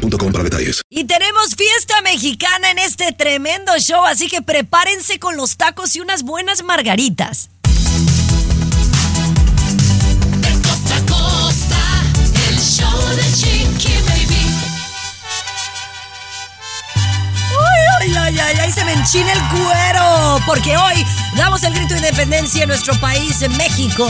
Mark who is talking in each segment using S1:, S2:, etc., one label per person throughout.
S1: para detalles.
S2: Y tenemos fiesta mexicana en este tremendo show, así que prepárense con los tacos y unas buenas margaritas.
S3: costa a costa, el show de Chiqui Baby.
S2: Ay, ay, ay, ay, se me enchina el cuero, porque hoy damos el grito de independencia en nuestro país, en México.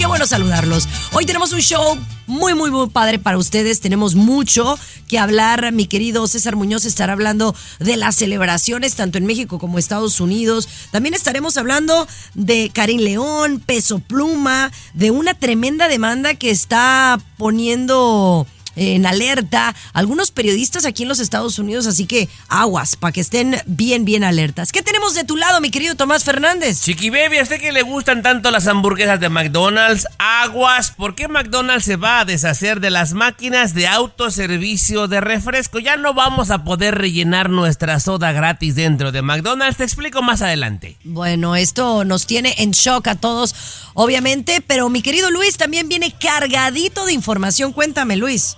S2: Qué bueno saludarlos. Hoy tenemos un show muy, muy, muy padre para ustedes. Tenemos mucho que hablar. Mi querido César Muñoz estará hablando de las celebraciones tanto en México como Estados Unidos. También estaremos hablando de Karim León, Peso Pluma, de una tremenda demanda que está poniendo en alerta algunos periodistas aquí en los Estados Unidos, así que aguas para que estén bien, bien alertas. ¿Qué tenemos de tu lado, mi querido Tomás Fernández?
S4: Chiqui Baby, ¿a usted que le gustan tanto las hamburguesas de McDonald's? Aguas, ¿por qué McDonald's se va a deshacer de las máquinas de autoservicio de refresco? Ya no vamos a poder rellenar nuestra soda gratis dentro de McDonald's. Te explico más adelante.
S2: Bueno, esto nos tiene en shock a todos, obviamente, pero mi querido Luis también viene cargadito de información. Cuéntame, Luis.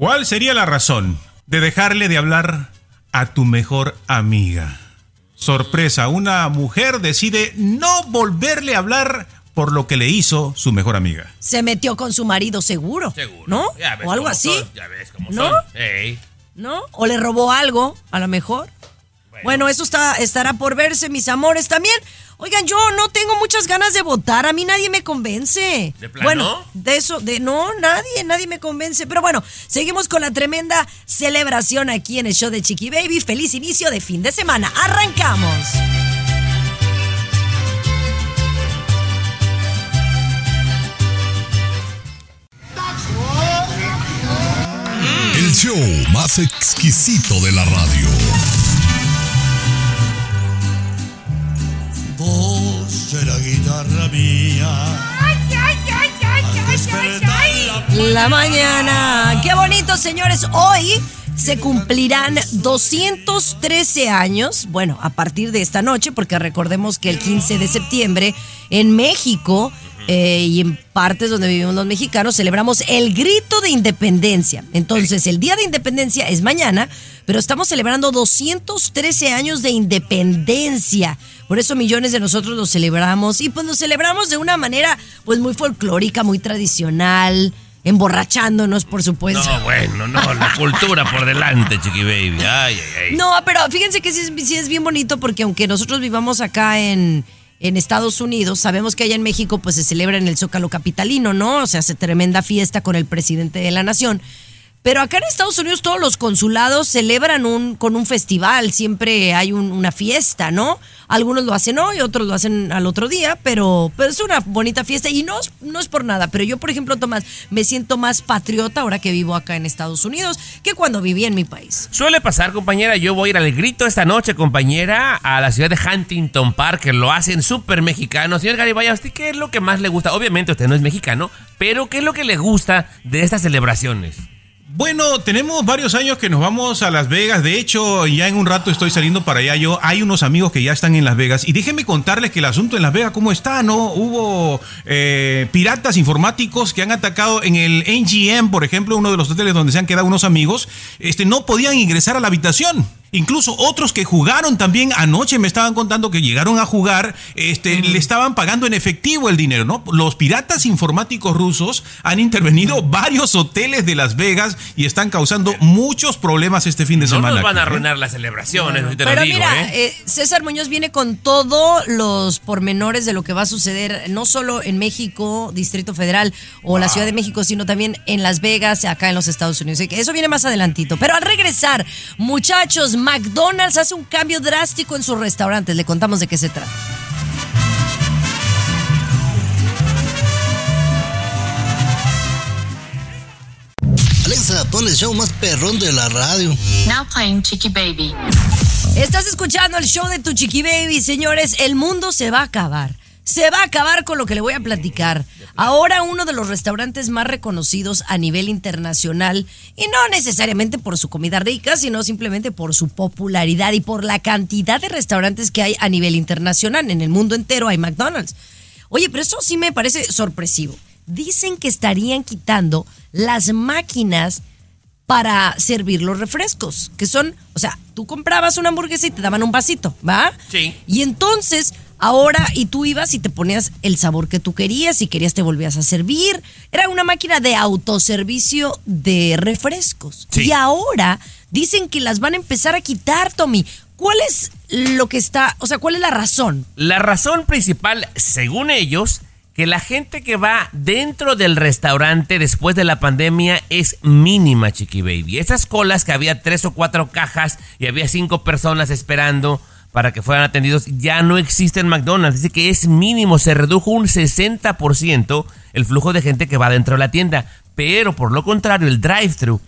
S5: ¿Cuál sería la razón de dejarle de hablar a tu mejor amiga? Sorpresa, una mujer decide no volverle a hablar por lo que le hizo su mejor amiga.
S2: Se metió con su marido seguro.
S4: Seguro.
S2: ¿No?
S4: Ya ves
S2: O algo
S4: cómo
S2: así.
S4: son, ya ves cómo
S2: ¿No?
S4: son.
S2: ¿No? O le robó algo, a lo mejor. Bueno, eso está, estará por verse, mis amores. También, oigan, yo no tengo muchas ganas de votar. A mí nadie me convence.
S4: ¿De plano?
S2: Bueno, de eso, de no, nadie, nadie me convence. Pero bueno, seguimos con la tremenda celebración aquí en el show de Chiqui Baby. Feliz inicio de fin de semana. Arrancamos.
S6: El show más exquisito de la radio.
S7: La guitarra mía. La
S2: mañana. Qué bonito, señores. Hoy se cumplirán 213 años, bueno, a partir de esta noche, porque recordemos que el 15 de septiembre en México eh, y en partes donde vivimos los mexicanos celebramos el grito de independencia. Entonces, el Día de Independencia es mañana, pero estamos celebrando 213 años de independencia. Por eso millones de nosotros lo celebramos y pues lo celebramos de una manera pues muy folclórica, muy tradicional, emborrachándonos, por supuesto.
S4: No, bueno, no, la cultura por delante, Chiqui Baby. Ay, ay, ay.
S2: No, pero fíjense que sí es, sí es bien bonito porque aunque nosotros vivamos acá en, en Estados Unidos, sabemos que allá en México pues se celebra en el Zócalo Capitalino, ¿no? O sea, hace tremenda fiesta con el presidente de la nación. Pero acá en Estados Unidos todos los consulados celebran un, con un festival, siempre hay un- una fiesta, ¿no? Algunos lo hacen hoy, otros lo hacen al otro día, pero, es una bonita fiesta y no, es- no es por nada. Pero yo, por ejemplo, Tomás, me siento más patriota ahora que vivo acá en Estados Unidos que cuando viví en mi país.
S4: Suele pasar, compañera. Yo voy a ir al grito esta noche, compañera, a la ciudad de Huntington Park, que lo hacen súper mexicano. Señor Garibay, ¿a usted qué es lo que más le gusta? Obviamente usted no es mexicano, pero ¿qué es lo que le gusta de estas celebraciones?
S5: Bueno, tenemos varios años que nos vamos a Las Vegas. De hecho, ya en un rato estoy saliendo para allá. Yo hay unos amigos que ya están en Las Vegas. Y déjenme contarles que el asunto en Las Vegas, ¿cómo está? ¿No? Hubo eh, piratas informáticos que han atacado en el NGM, por ejemplo, uno de los hoteles donde se han quedado unos amigos. Este, no podían ingresar a la habitación. Incluso otros que jugaron también anoche me estaban contando que llegaron a jugar, este, le estaban pagando en efectivo el dinero, ¿no? Los piratas informáticos rusos han intervenido varios hoteles de Las Vegas y están causando muchos problemas este fin de
S4: No
S5: semana.
S4: nos van a
S5: ¿eh?
S4: arruinar las celebraciones, te lo
S2: Pero
S4: digo,
S2: mira,
S4: ¿eh?
S2: eh, César Muñoz viene con todos los pormenores de lo que va a suceder, no solo en México, Distrito Federal o la Ciudad de México, sino también en Las Vegas, acá en los Estados Unidos. Así que Eso viene más adelantito. Pero al regresar, muchachos, McDonald's hace un cambio drástico en sus restaurantes. Le contamos de qué se trata.
S6: Alexa, pon
S8: el show más perrón de la radio.
S3: Now playing Chicky Baby.
S2: Estás escuchando el show de tu chiqui baby, señores. El mundo se va a acabar. Se va a acabar con lo que le voy a platicar. Ahora uno de los restaurantes más reconocidos a nivel internacional, y no necesariamente por su comida rica, sino simplemente por su popularidad y por la cantidad de restaurantes que hay a nivel internacional. En el mundo entero hay McDonald's. Oye, pero esto sí me parece sorpresivo. Dicen que estarían quitando las máquinas para servir los refrescos, que son, o sea, tú comprabas una hamburguesa y te daban un vasito, ¿va?
S4: Sí.
S2: Y entonces, ahora, y tú ibas y te ponías el sabor que tú querías, si querías te volvías a servir. Era una máquina de autoservicio de refrescos.
S4: Sí.
S2: Y ahora dicen que las van a empezar a quitar, Tommy. ¿Cuál es lo que está, o sea, cuál es la razón?
S4: La razón principal, según ellos, que la gente que va dentro del restaurante después de la pandemia es mínima, Chiqui Baby. Esas colas que había tres o cuatro cajas y había cinco personas esperando para que fueran atendidos ya no existe en McDonald's. Dice que es mínimo, se redujo un 60% el flujo de gente que va dentro de la tienda. Pero por lo contrario, el drive-thru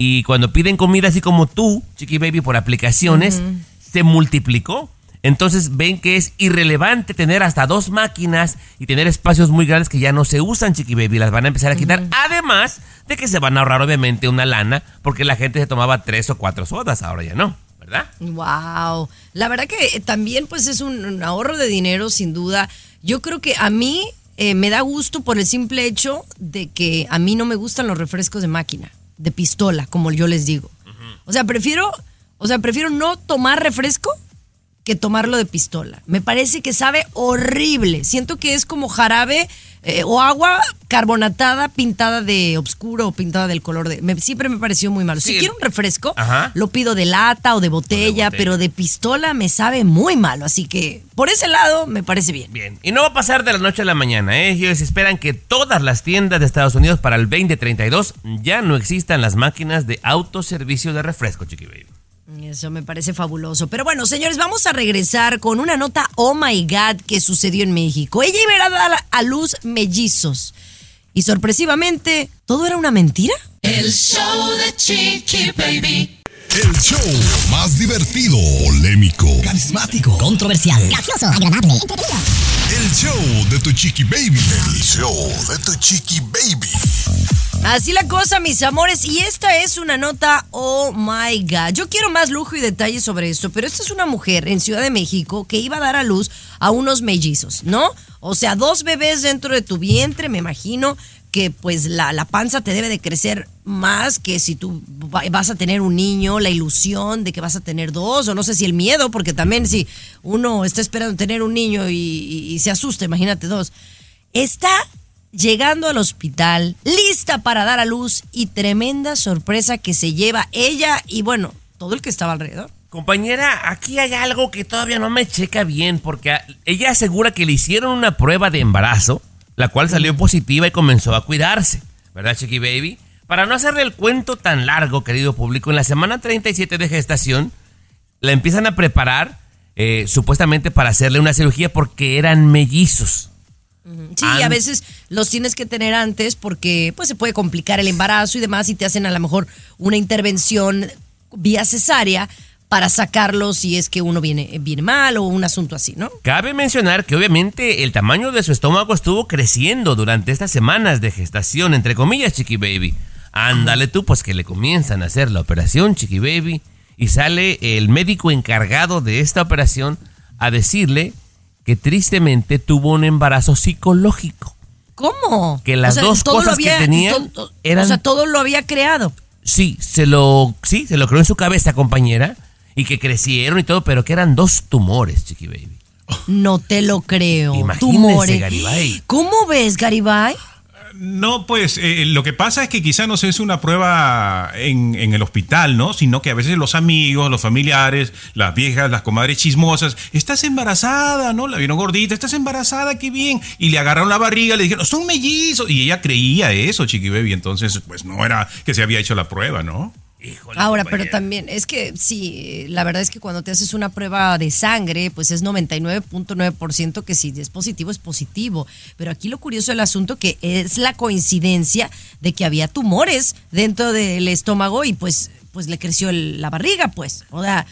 S4: y cuando piden comida así como tú, Chiqui Baby, por aplicaciones, se multiplicó. Entonces ven que es irrelevante tener hasta dos máquinas y tener espacios muy grandes que ya no se usan, Chiqui Baby. Las van a empezar a quitar. Además de que se van a ahorrar obviamente una lana porque la gente se tomaba tres o cuatro sodas, ahora ya no, ¿verdad?
S2: Wow. La verdad que eh, también pues es un, un ahorro de dinero sin duda. Yo creo que a mí eh, me da gusto por el simple hecho de que a mí no me gustan los refrescos de máquina, de pistola, como yo les digo. O sea, prefiero, o sea, prefiero no tomar refresco que tomarlo de pistola. Me parece que sabe horrible. Siento que es como jarabe eh, o agua carbonatada pintada de oscuro o pintada del color de... me- siempre me pareció muy malo.
S4: Sí,
S2: si quiero un refresco,
S4: Ajá.
S2: lo pido de lata o de botella,
S4: botella.
S2: pero de pistola me sabe muy malo. Así que por ese lado me parece bien.
S4: Bien, y no va a pasar de la noche a la mañana, ¿eh? Ellos esperan que todas las tiendas de Estados Unidos para el 2032 ya no existan las máquinas de autoservicio de refresco, Chiqui Baby.
S2: Eso me parece fabuloso. Pero bueno, señores, vamos a regresar con una nota, oh my God, que sucedió en México. Ella iba a dar a luz mellizos. Y sorpresivamente, ¿todo era una mentira?
S3: El show de Chicky Baby.
S6: El show más divertido, polémico,
S9: Carismático, controversial, gracioso, agradable,
S6: el show de tu chiqui baby. El show de tu chiqui baby.
S2: Así la cosa, mis amores, y esta es una nota, oh my God. Yo quiero más lujo y detalles sobre esto, pero esta es una mujer en Ciudad de México que iba a dar a luz a unos mellizos, ¿no? O sea, dos bebés dentro de tu vientre, me imagino que pues la, la panza te debe de crecer más que si tú va- vas a tener un niño, la ilusión de que vas a tener dos, o no sé si el miedo, porque también si uno está esperando tener un niño y- y se asusta, imagínate dos. Está llegando al hospital, lista para dar a luz y tremenda sorpresa que se lleva ella y bueno, todo el que estaba alrededor.
S4: Compañera, aquí hay algo que todavía no me checa bien porque ella asegura que le hicieron una prueba de embarazo, la cual salió positiva y comenzó a cuidarse, ¿verdad, Chiqui Baby? Para no hacerle el cuento tan largo, querido público, en la semana 37 de gestación la empiezan a preparar eh, supuestamente para hacerle una cirugía porque eran mellizos.
S2: Sí, a veces los tienes que tener antes porque pues se puede complicar el embarazo y demás y te hacen a lo mejor una intervención vía cesárea para sacarlos si es que uno viene, viene mal o un asunto así, ¿no?
S4: Cabe mencionar que obviamente el tamaño de su estómago estuvo creciendo durante estas semanas de gestación, entre comillas, Chiqui Baby. Ándale tú, pues que le comienzan a hacer la operación, Chiqui Baby, y sale el médico encargado de esta operación a decirle que tristemente tuvo un embarazo psicológico.
S2: ¿Cómo?
S4: Que las dos cosas que tenían
S2: todo-
S4: eran-
S2: O sea, todo lo había creado.
S4: Sí, se lo, sí, se lo creó en su cabeza, compañera, y que crecieron y todo, pero que eran dos tumores, Chiqui Baby.
S2: No te lo creo.
S4: Imagínese,
S2: Tumores.
S4: Garibay.
S2: ¿Cómo ves, Garibay?
S5: No, pues eh, lo que pasa es que quizá no se es una prueba en, en el hospital, ¿no? Sino que a veces los amigos, los familiares, las viejas, las comadres chismosas, estás embarazada, ¿no? La vieron gordita, estás embarazada, qué bien. Y le agarraron la barriga, le dijeron, son mellizos. Y ella creía eso, Chiqui Baby. Entonces, pues no era que se había hecho la prueba, ¿no?
S4: Híjole,
S2: Ahora, pero también es que sí, la verdad es que cuando te haces una prueba de sangre, pues es 99.9% que si es positivo es positivo. Pero aquí lo curioso del asunto que es la coincidencia de que había tumores dentro del estómago y pues, pues le creció el- la barriga, pues. O sea,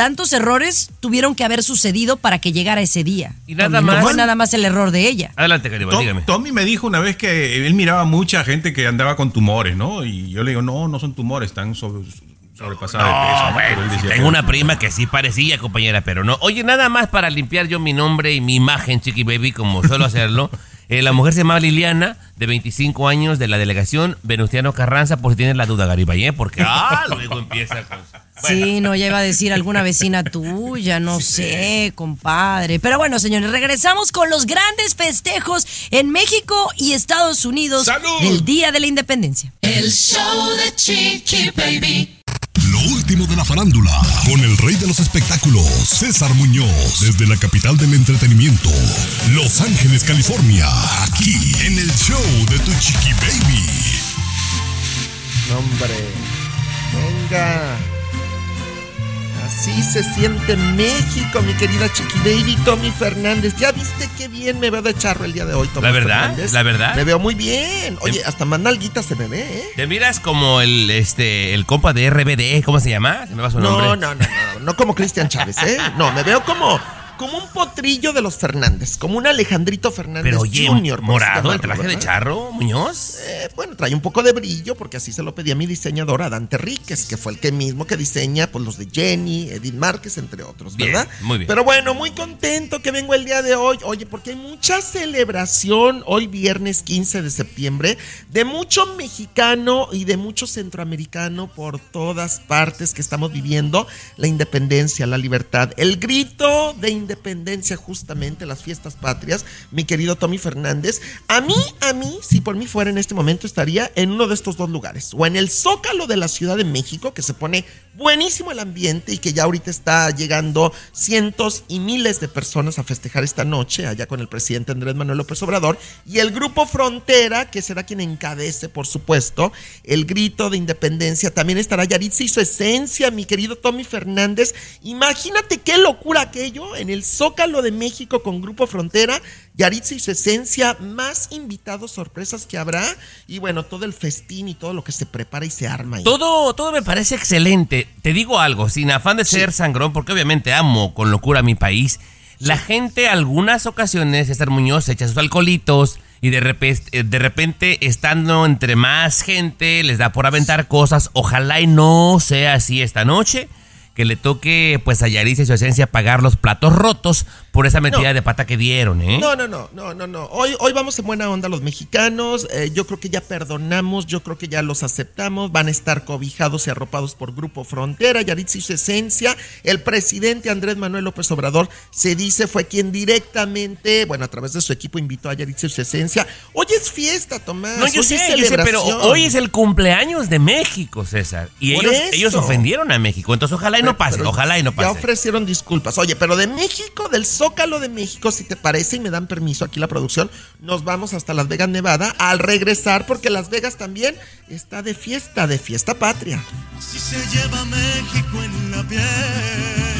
S2: tantos errores tuvieron que haber sucedido para que llegara ese día.
S4: Y nada
S2: Tommy,
S4: más-
S2: No fue nada más el error de ella.
S4: Adelante, Garibay,
S5: Tom-
S4: dígame.
S5: Tommy me dijo una vez que él miraba mucha gente que andaba con tumores, ¿no? Y yo le digo, no, no son tumores, están sobre, sobrepasados de peso.
S4: Tengo una prima que sí parecía, compañera, pero no. Oye, nada más para limpiar yo mi nombre y mi imagen, Chiqui Baby, como suelo hacerlo. Eh, la mujer se llama Liliana, de 25 años, de la delegación Venustiano Carranza, por si tienes la duda, Garibay, ¿eh? Porque, ah, luego empieza con...
S2: Sí, no, ya iba a decir alguna vecina tuya, no sé, compadre. Pero bueno, señores, regresamos con los grandes festejos en México y Estados Unidos
S6: ¡Salud!
S2: del Día de la Independencia.
S3: El show de Chiqui Baby.
S6: Lo último de la farándula, con el rey de los espectáculos, César Muñoz, desde la capital del entretenimiento, Los Ángeles, California, aquí en el show de tu chiqui baby.
S10: Hombre, venga. Así se siente México, mi querida Chiqui Baby, Tommy Fernández. ¿Ya viste qué bien me veo de charro el día de hoy, Tommy
S4: ¿La verdad?
S10: Fernández?
S4: ¿La verdad?
S10: Me veo muy bien. Oye, hasta más nalguita se me ve, ¿eh?
S4: Te miras como el, este, el compa de RBD, ¿cómo se llama? Se me va su nombre.
S10: No, no, no, no, no como Cristian Chávez, ¿eh? No, me veo como, como un potrillo de los Fernández, como un Alejandrito Fernández
S4: Pero oye,
S10: se
S4: morado, el traje de charro, Muñoz.
S10: Eh, bueno, trae un poco de brillo porque así se lo pedía mi diseñador Dante Ríquez, que fue el que mismo que diseña pues los de Jenny, Edith Márquez, entre otros,
S4: Bien,
S10: ¿verdad?
S4: muy bien.
S10: Pero bueno, muy contento que vengo el día de hoy. Oye, porque hay mucha celebración hoy viernes 15 de septiembre de mucho mexicano y de mucho centroamericano por todas partes que estamos viviendo la independencia, la libertad, el grito de independencia justamente las fiestas patrias, mi querido Tommy Fernández. A mí, a mí, si por mí fuera en este momento estaría en uno de estos dos lugares, o en el Zócalo de la Ciudad de México, que se pone buenísimo el ambiente y que ya ahorita está llegando cientos y miles de personas a festejar esta noche allá con el presidente Andrés Manuel López Obrador y el grupo Frontera, que será quien encabece, por supuesto, el grito de independencia. También estará Yaritza y su esencia, mi querido Tommy Fernández. Imagínate qué locura aquello en el Zócalo de México con Grupo Frontera, Yaritza y su esencia, más invitados, sorpresas que habrá y bueno, todo el festín y todo lo que se prepara y se arma ahí.
S4: Todo, todo me parece excelente. Te digo algo, sin afán de ser sangrón, porque obviamente amo con locura mi país. La gente, algunas ocasiones, César Muñoz echa sus alcoholitos y de repente, de repente, estando entre más gente, les da por aventar cosas. Ojalá y no sea así esta noche. Que le toque, pues, a Yaritza y su esencia pagar los platos rotos por esa metida
S10: No.
S4: de pata que dieron, ¿eh?
S10: No, no, no, no, no, no. Hoy, hoy vamos en buena onda los mexicanos. Eh, yo creo que ya perdonamos, yo creo que ya los aceptamos. Van a estar cobijados y arropados por Grupo Frontera, Yaritza y su esencia. El presidente Andrés Manuel López Obrador se dice fue quien directamente, bueno, a través de su equipo invitó a Yaritza y su esencia. Hoy es fiesta, Tomás.
S4: No, yo
S10: hoy
S4: sé,
S10: es
S4: yo sé, pero hoy es el cumpleaños de México, César. Y ellos, ellos ofendieron a México. Entonces, ojalá y no pase,
S10: Pero
S4: ojalá y no
S10: Ya
S4: pase.
S10: ofrecieron disculpas. Oye, pero de México, del Zócalo de México, si te parece y me dan permiso aquí la producción, nos vamos hasta Las Vegas, Nevada, al regresar, porque Las Vegas también está de fiesta, de fiesta patria.
S7: Si se lleva México en la piel.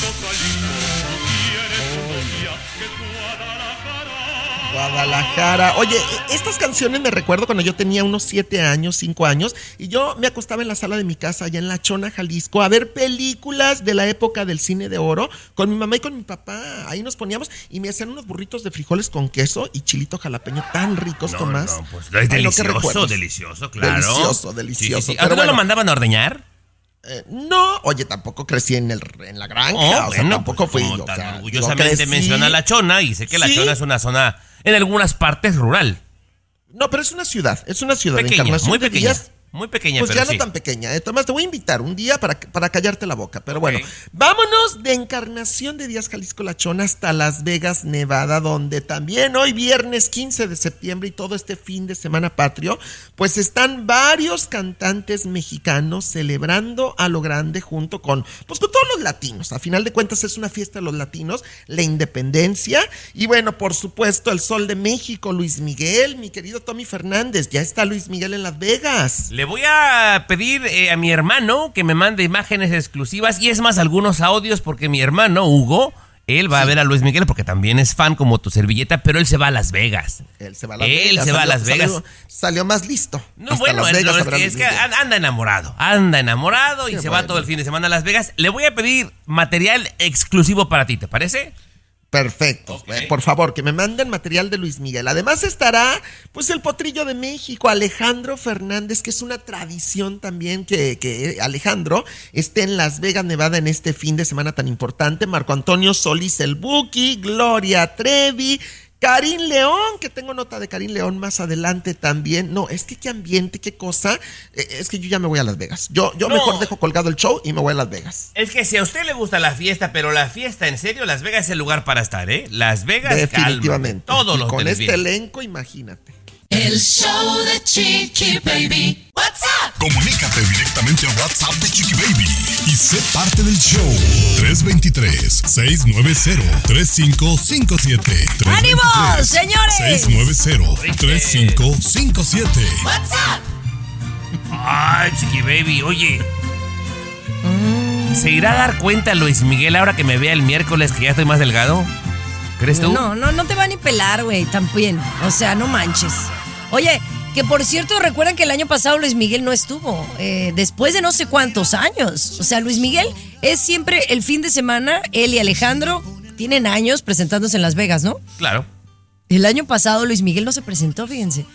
S10: Guadalajara. Oye, e- estas canciones me recuerdo cuando yo tenía unos 7 años, 5 años, y yo me acostaba en la sala de mi casa, allá en La Chona, Jalisco, a ver películas de la época del cine de oro, con mi mamá y con mi papá. Ahí nos poníamos y me hacían unos burritos de frijoles con queso y chilito jalapeño tan ricos,
S4: No,
S10: Tomás.
S4: no, pues es
S10: Ay,
S4: delicioso, delicioso, claro.
S10: Delicioso, delicioso.
S4: sí, sí. ¿A
S10: Pero bueno,
S4: lo mandaban a ordeñar?
S10: Eh, no, oye, tampoco crecí en, el, en la granja,
S4: Oh,
S10: o sea,
S4: bueno,
S10: tampoco
S4: pues,
S10: fui yo. o sea,
S4: orgullosamente
S10: yo crecí-
S4: menciona la Chona y sé que la. Chona es una zona, en algunas partes, rural.
S10: No, pero es una ciudad, es una ciudad.
S4: Pequeña, muy pequeña. Muy pequeña,
S10: Pues
S4: pero
S10: ya
S4: sí.
S10: no tan pequeña. ¿eh? Tomás, te voy a invitar un día para, para callarte la boca. Pero bueno, vámonos de Encarnación de Díaz Jalisco La Chona hasta Las Vegas, Nevada, donde también hoy viernes 15 de septiembre y todo este fin de semana patrio, pues están varios cantantes mexicanos celebrando a lo grande junto con, pues con todos los latinos. A final de cuentas es una fiesta de los latinos, la independencia y bueno, por supuesto el Sol de México, Luis Miguel, mi querido Tommy Fernández, ya está Luis Miguel en Las Vegas.
S4: Le voy a pedir eh, a mi hermano que me mande imágenes exclusivas y es más algunos audios porque mi hermano Hugo, él va a ver a Luis Miguel porque también es fan como tu servilleta, pero él se va a Las Vegas.
S10: Él se va a Las
S4: Él
S10: Vegas.
S4: se va a
S10: salió-
S4: Las Vegas.
S10: Salió, salió más listo.
S4: No,
S10: Hasta
S4: bueno, no, es que, es anda enamorado, anda enamorado y se va todo el fin de semana a Las Vegas. Le voy a pedir material exclusivo para ti, ¿te parece?
S10: Perfecto. Eh, Por favor, que me manden material de Luis Miguel. Además estará, pues, el potrillo de México, Alejandro Fernández, que es una tradición también que, que Alejandro esté en Las Vegas, Nevada, en este fin de semana tan importante. Marco Antonio Solís el Buki, Gloria Trevi. Karim León, que tengo nota de Karim León más adelante también. No, es que qué ambiente, qué cosa. Eh, es que yo ya me voy a Las Vegas. Yo, yo
S4: No.
S10: mejor dejo colgado el show y me voy a Las Vegas.
S4: Es que si a usted le gusta la fiesta, pero la fiesta en serio, Las Vegas es el lugar para estar, ¿eh? Las Vegas,
S10: Definitivamente.
S4: calma, todos
S10: Y
S4: los
S10: con este elenco, imagínate.
S3: El show de Chiqui Baby. What's up?
S6: Comunícate directamente a WhatsApp de Chiqui Baby y sé parte del show. 323-690-3557.
S2: ¡Ánimo, señores!
S6: 690-3557.
S3: What's up?
S4: Ay, chiqui baby, oye. ¿Se irá a dar cuenta Luis Miguel ahora que me vea el miércoles que ya estoy más delgado? ¿Crees tú?
S2: No, no, no te va ni pelar, güey, también. O sea, no manches. Oye, que por cierto, recuerdan que el año pasado Luis Miguel no estuvo, eh, después de no sé cuántos años. O sea, Luis Miguel es siempre el fin de semana, él y Alejandro tienen años presentándose en Las Vegas, ¿no?
S4: Claro.
S2: El año pasado Luis Miguel no se presentó, fíjense.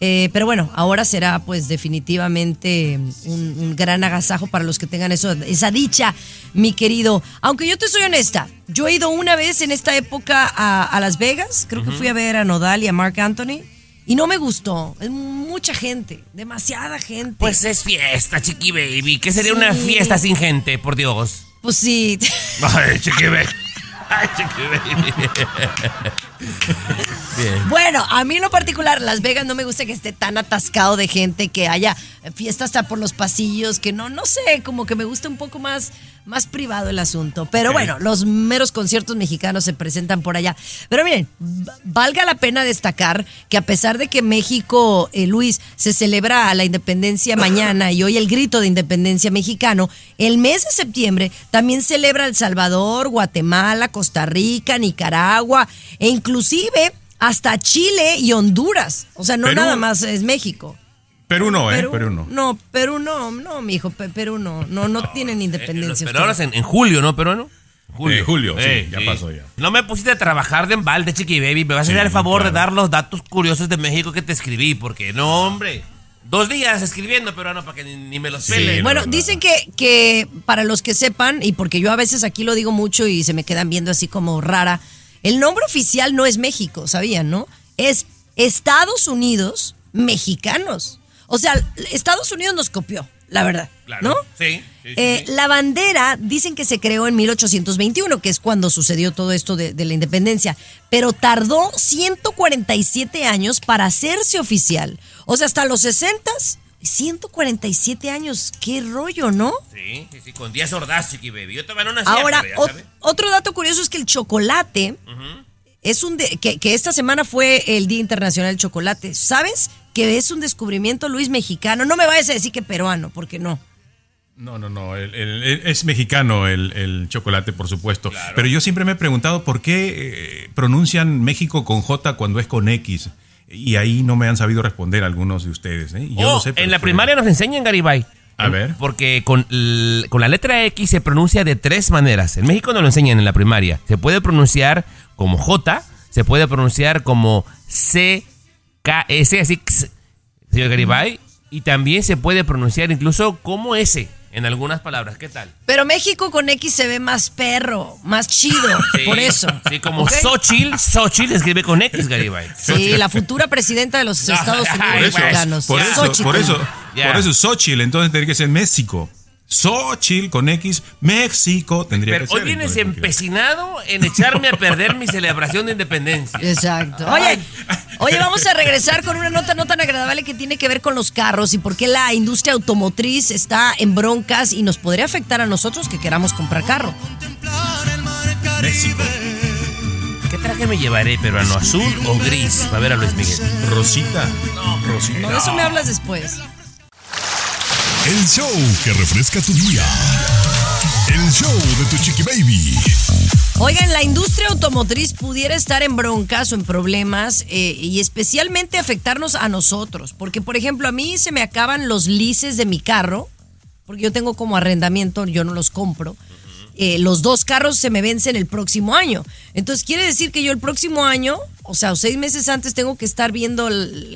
S2: Eh, pero bueno, ahora será pues definitivamente un, un gran agasajo para los que tengan eso, esa dicha, mi querido. Aunque yo te soy honesta, yo he ido una vez en esta época a, a Las Vegas, creo que fui a ver a Nodal y a Mark Anthony, y no me gustó. Es mucha gente, demasiada gente.
S4: Pues es fiesta, chiqui baby. ¿Qué sería una fiesta sin gente, por Dios?
S2: Pues sí.
S4: Ay, chiqui baby. Ay, chiqui baby. Bien.
S2: Bueno, a mí en lo particular, Las Vegas no me gusta que esté tan atascado de gente, que haya fiesta hasta por los pasillos, que no, no sé, como que me gusta un poco más, más privado el asunto. Pero bueno, los meros conciertos mexicanos se presentan por allá. Pero miren, valga la pena destacar que a pesar de que México, eh, Luis, se celebra la independencia mañana y hoy el grito de independencia mexicano, el mes de septiembre también celebra El Salvador, Guatemala, Costa Rica, Nicaragua e inclusive hasta Chile y Honduras. O sea, no
S5: Perú.
S2: nada más es México.
S5: Perú no, ¿eh? Perú no.
S2: No, Perú no, no, mijo, Pe- Perú no, no, no tienen independencia.
S4: Pero ahora es en, en julio, ¿no, peruano?
S5: Eh, julio, sí, ya pasó ya.
S4: No me pusiste a trabajar de embalde, chiqui baby. Me vas a hacer el favor de dar los datos curiosos de México que te escribí, porque no, hombre. Dos días escribiendo, peruano, para que ni, ni me los pele.
S2: Bueno, dicen que, que para los que sepan, y porque yo a veces aquí lo digo mucho y se me quedan viendo así como rara, el nombre oficial no es México, ¿sabían, no? Es Estados Unidos Mexicanos. O sea, Estados Unidos nos copió, la verdad,
S4: Claro.
S2: ¿no?
S4: Sí. sí, sí,
S2: Eh. La bandera dicen que se creó en 1821, que es cuando sucedió todo esto de, de la independencia, pero tardó 147 años para hacerse oficial. O sea, hasta los 60 147 años, qué rollo, ¿no?
S4: Sí, sí, sí, con días ordaz, chiqui baby. Yo no nacía,
S2: Ahora,
S4: ya
S2: otro dato curioso es que el chocolate es un de- que, que esta semana fue el Día Internacional del Chocolate. ¿Sabes? Que es un descubrimiento Luis mexicano. No me vayas a decir que peruano, porque no.
S5: No, no, no. el- el- el- es mexicano el, el chocolate, por supuesto. Pero yo siempre me he preguntado por qué eh, pronuncian México con J cuando es con X. Y ahí no me han sabido responder algunos de ustedes. ¿eh? Yo
S4: Oh,
S5: lo sé,
S4: en la primaria nos enseñan, Garibay.
S5: A ver.
S4: Porque con, con la letra X se pronuncia de tres maneras. En México no lo enseñan en la primaria. Se puede pronunciar como J, se puede pronunciar como C, K, S, así, x, señor Garibay. Y también se puede pronunciar incluso como S en algunas palabras. ¿Qué tal?
S2: Pero México con X se ve más perro, más chido,
S4: Sí,
S2: por eso.
S4: Sí, como
S2: ¿Ok?
S4: Xochitl, Xochitl escribe con X, Garibay.
S2: Sí, la futura presidenta de los Estados Unidos mexicanos.
S5: por eso, por eso. Por eso Xochitl, entonces tendría que ser México. Xochitl con X, México tendría
S4: Pero
S5: que ser.
S4: hoy vienes empecinado en echarme a perder mi celebración de independencia.
S2: Exacto. Oye, oye, vamos a regresar con una nota no tan agradable que tiene que ver con los carros y por qué la industria automotriz está en broncas y nos podría afectar a nosotros que queramos comprar carro.
S5: México.
S4: ¿Qué traje me llevaré, peruano? ¿Azul o gris? Para ver a Luis Miguel.
S5: Rosita. Rosita.
S2: No, de eso me hablas después.
S6: El show que refresca tu día. El show de tu chiqui baby.
S2: Oigan, la industria automotriz pudiera estar en broncas o en problemas eh, y especialmente afectarnos a nosotros. Porque, por ejemplo, a mí se me acaban los lices de mi carro, porque yo tengo como arrendamiento, yo no los compro. Eh, los dos carros se me vencen el próximo año. Entonces, quiere decir que yo el próximo año, o sea, seis meses antes, tengo que estar viendo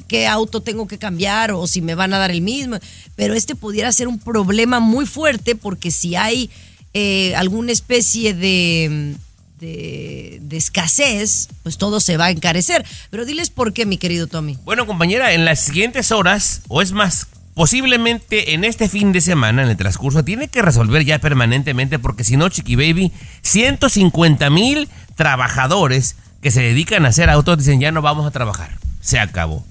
S2: qué auto tengo que cambiar o si me van a dar el mismo. Pero este pudiera ser un problema muy fuerte porque si hay eh, alguna especie de, de, de escasez, pues todo se va a encarecer. Pero diles por qué, mi querido Tommy.
S4: Bueno, compañera, en las siguientes horas, o es más, posiblemente en este fin de semana, en el transcurso, tiene que resolver ya permanentemente, porque si no, Chiqui Baby, 150 mil trabajadores que se dedican a hacer autos dicen ya no vamos a trabajar. Se acabó.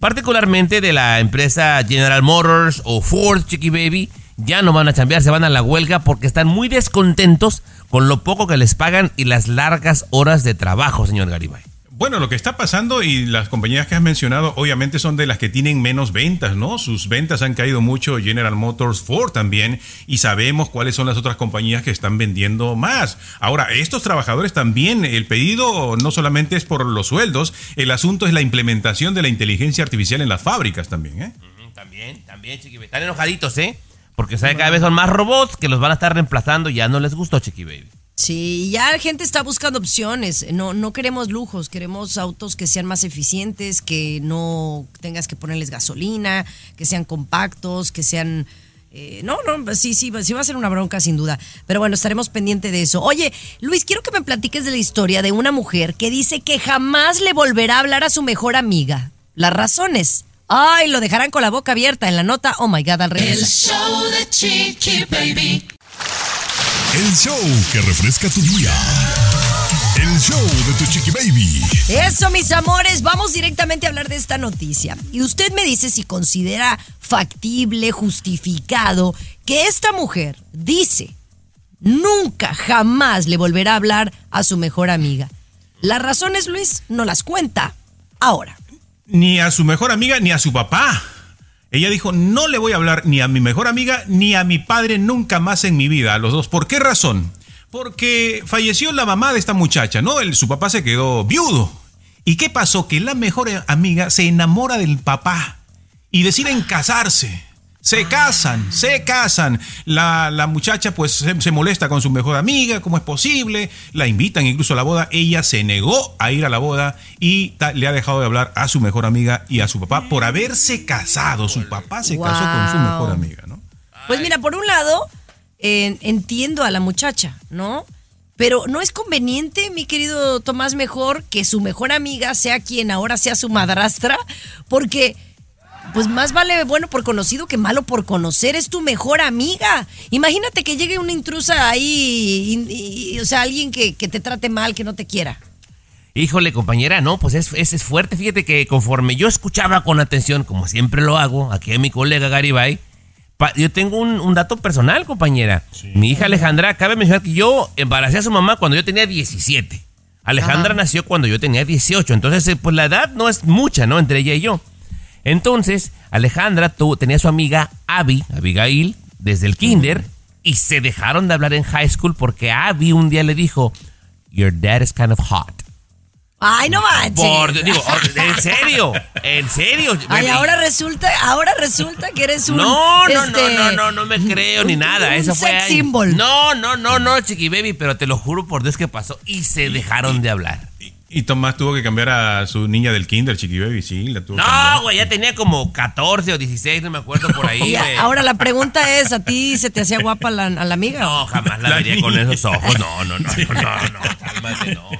S4: Particularmente de la empresa General Motors o Ford, Chiqui Baby, ya no van a cambiar, se van a la huelga porque están muy descontentos con lo poco que les pagan y las largas horas de trabajo, señor Garibay.
S5: Bueno, lo que está pasando y las compañías que has mencionado obviamente son de las que tienen menos ventas, ¿no? Sus ventas han caído mucho, General Motors, Ford también, y sabemos cuáles son las otras compañías que están vendiendo más. Ahora, estos trabajadores también, el pedido no solamente es por los sueldos, el asunto es la implementación de la inteligencia artificial en las fábricas también, ¿eh?
S4: También, también, Chiqui Baby. Están enojaditos, ¿eh? Porque sabe, cada vez son más robots que los van a estar reemplazando. Ya no les gustó, Chiqui Baby.
S2: Sí, ya la gente está buscando opciones. No, no queremos lujos, queremos autos que sean más eficientes, que no tengas que ponerles gasolina, que sean compactos, que sean. eh, no, no, sí, sí, sí va a ser una bronca sin duda. Pero bueno, estaremos pendientes de eso. Oye, Luis, quiero que me platiques de la historia de una mujer que dice que jamás le volverá a hablar a su mejor amiga. Las razones. Ay, lo dejarán con la boca abierta en la nota. Oh my God, al
S3: El
S2: regresar.
S3: show de Chiqui Baby.
S6: El show que refresca tu día. El show de tu chiqui baby.
S2: Eso, mis amores, vamos directamente a hablar de esta noticia. Y usted me dice si considera factible, justificado, que esta mujer dice nunca, jamás le volverá a hablar a su mejor amiga. Las razones, Luis, no las cuenta. Ahora.
S5: Ni a su mejor amiga ni a su papá. Ella dijo, no le voy a hablar ni a mi mejor amiga ni a mi padre nunca más en mi vida, a los dos. ¿Por qué razón? Porque falleció la mamá de esta muchacha, ¿no? El- su papá se quedó viudo. ¿Y qué pasó? Que la mejor amiga se enamora del papá y deciden casarse. Se casan, se casan. La, la muchacha pues se, se molesta con su mejor amiga, ¿cómo es posible? La invitan incluso a la boda. Ella se negó a ir a la boda y ta- le ha dejado de hablar a su mejor amiga y a su papá por haberse casado. Su papá se casó con su mejor amiga, ¿no?
S2: Pues mira, por un lado, eh, entiendo a la muchacha, ¿no? Pero no es conveniente, mi querido Tomás, mejor que su mejor amiga sea quien ahora sea su madrastra, porque pues más vale bueno por conocido que malo por conocer, es tu mejor amiga. Imagínate que llegue una intrusa ahí, y- y- o sea, alguien que, que te trate mal, que no te quiera.
S4: Híjole, compañera, no, pues es, es, es fuerte. Fíjate que conforme yo escuchaba con atención, como siempre lo hago, aquí a mi colega Garibay, pa- yo tengo un, un dato personal, compañera. Mi hija Alejandra, cabe mencionar que yo embaracé a su mamá cuando yo tenía 17. Alejandra nació cuando yo tenía 18. Entonces, eh, pues la edad no es mucha, ¿no? Entre ella y yo. Entonces, Alejandra tuvo, tenía a su amiga Abby, Abigail, desde el kinder, y se dejaron de hablar en high school porque Abby un día le dijo, Your dad is kind of hot.
S2: Ay, no manches.
S4: Por, digo, oh, en serio, en serio.
S2: Ay, ahora resulta, ahora resulta que eres un
S4: No, no,
S2: este,
S4: no, no, no, no me creo ni nada.
S2: un
S4: Eso fue
S2: sex
S4: ahí.
S2: symbol.
S4: No, no, no, no, chiqui baby, pero te lo juro por Dios que pasó y se dejaron de hablar.
S5: Y Tomás tuvo que cambiar a su niña del kinder, Chiqui Baby, sí, la tuvo que
S4: No, güey, ya tenía como 14 o 16, no me acuerdo por ahí.
S2: Ahora la pregunta es, ¿a ti se te hacía guapa la, a la amiga?
S4: No, jamás la,
S5: La
S4: vería con esos ojos. No, no, no, no, no, no, cálmate, no.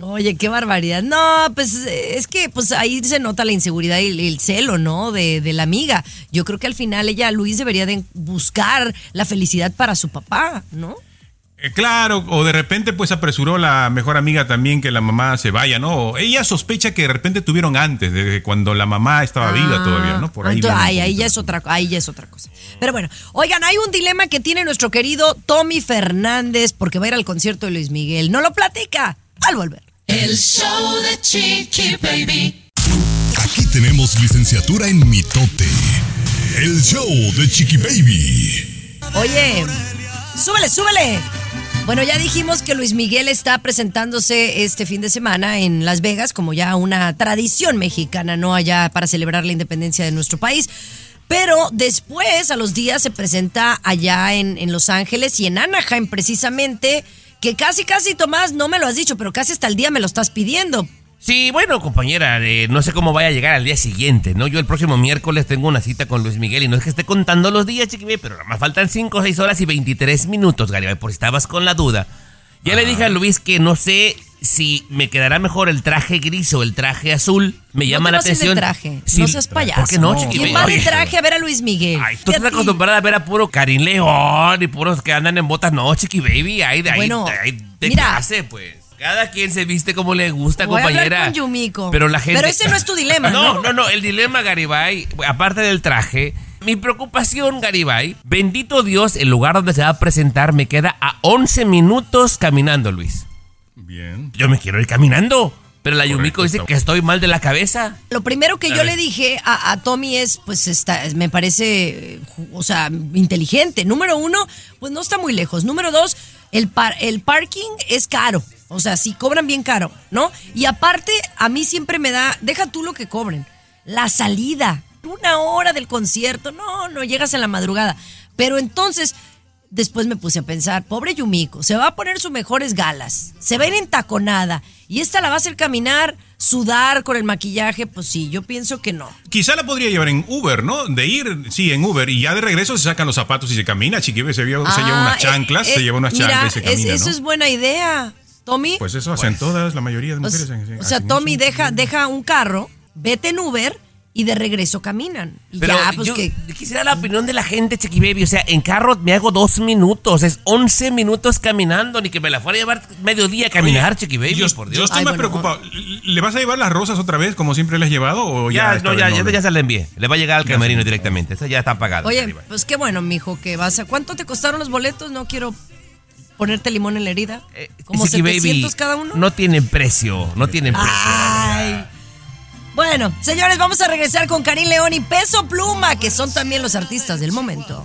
S2: Oye, qué barbaridad. No, pues es que pues ahí se nota la inseguridad y el, el celo, ¿no? De, de la amiga. Yo creo que al final ella, Luis, debería de buscar la felicidad para su papá, ¿no?
S5: Eh, Claro, o de repente pues apresuró la mejor amiga también que la mamá se vaya, ¿no? O Ella sospecha que de repente tuvieron antes, desde cuando la mamá estaba viva todavía, ¿no? Por ahí.
S2: Entonces, ahí ya es otra, ahí ya es otra cosa. Pero bueno, oigan, hay un dilema que tiene nuestro querido Tommy Fernández porque va a ir al concierto de Luis Miguel. No lo platica al volver.
S3: El show de Chiqui Baby.
S6: Aquí tenemos licenciatura en mitote. El show de Chiqui Baby.
S2: Oye, súbele, súbele. Bueno, ya dijimos que Luis Miguel está presentándose este fin de semana en Las Vegas como ya una tradición mexicana, ¿no? Allá para celebrar la independencia de nuestro país. Pero después, a los días, se presenta allá en, en Los Ángeles y en Anaheim, precisamente, que casi, casi, Tomás, no me lo has dicho, pero casi hasta el día me lo estás pidiendo.
S4: Sí, bueno, compañera, eh, no sé cómo vaya a llegar al día siguiente, ¿no? Yo el próximo miércoles tengo una cita con Luis Miguel y no es que esté contando los días, chiquibé, pero nada más faltan 5, 6 horas y 23 minutos, Garibay, por si estabas con la duda. Ya le dije a Luis que no sé si me quedará mejor el traje gris o el traje azul. Me llama la
S2: vas
S4: atención.
S2: traje,
S4: Sí,
S2: no seas payaso.
S4: ¿Por qué no?
S2: ¿Quién va de traje a ver a Luis Miguel?
S4: Ay, tú
S2: ¿Qué
S4: estás acostumbrada a ver a puro Karim León y puros que andan en botas. No, chiqui baby, ay, de ahí,
S2: Bueno,
S4: de ahí de
S2: mira.
S4: clase, pues. Cada quien se viste como le gusta,
S2: Voy a hablar
S4: compañera.
S2: con Yumiko.
S4: Pero la gente.
S2: Pero ese no es tu dilema, ¿no?
S4: No, no, no. El dilema, Garibay, aparte del traje, mi preocupación, Garibay, bendito Dios, el lugar donde se va a presentar me queda a 11 minutos caminando, Luis.
S5: Bien.
S4: Yo me quiero ir caminando. Pero la
S5: Correcto,
S4: Yumiko dice que estoy mal de la cabeza.
S2: Lo primero que
S4: A
S2: yo
S4: ver.
S2: le dije a, a Tommy es, pues, está, me parece, o sea, inteligente. Número uno, pues no está muy lejos. Número dos, el, par- el parking es caro. O sea, sí cobran bien caro, ¿no? Y aparte, a mí siempre me da, deja tú lo que cobren, la salida, una hora del concierto, no, no llegas en la madrugada. Pero entonces, después me puse a pensar, pobre Yumiko, se va a poner sus mejores galas, se va a ir entaconada y esta la va a hacer caminar, sudar con el maquillaje, pues sí, yo pienso que no.
S5: Quizá la podría llevar en Uber, ¿no? De ir, sí, en Uber. Y ya de regreso se sacan los zapatos y se camina. Chiquibe se, lleva- se lleva
S2: Ah,
S5: unas chanclas,
S2: eh,
S5: se lleva unas
S2: mira,
S5: chanclas y se
S2: es-
S5: camina,
S2: eso
S5: ¿no?
S2: es buena idea, Tommy.
S5: Pues eso hacen todas, la mayoría de
S2: o,
S5: mujeres. hacen-
S2: o sea,
S5: hacen
S2: Tommy
S5: eso.
S2: deja, deja un carro, vete en Uber y de regreso caminan. Y
S4: Pero
S2: ya, pues
S4: yo
S2: que...
S4: quisiera la opinión de la gente, Chiqui Baby. O sea, en carro me hago dos minutos. Es 11 minutos caminando. Ni que me la fuera a llevar mediodía a caminar,
S5: Oye,
S4: Chiqui Baby,
S5: Yo,
S4: por
S5: yo
S4: Dios.
S5: estoy
S2: Ay,
S5: más
S2: bueno,
S5: preocupado. ¿Le vas a llevar las rosas otra vez, como siempre le has llevado? O ya,
S4: ya, no, ya, ya, ya se la envié. Le va a llegar al camerino directamente. Esa ya está pagada.
S2: Oye, pues qué bueno, mijo, que vas a... ¿Cuánto te costaron los boletos? No quiero ponerte limón en la herida.
S4: Eh,
S2: ¿Como
S4: Chiqui
S2: 700 cada uno?
S4: No tienen precio. No tienen precio.
S2: Ay. Bueno, señores, vamos a regresar con Karim León y Peso Pluma, que son también los artistas del momento.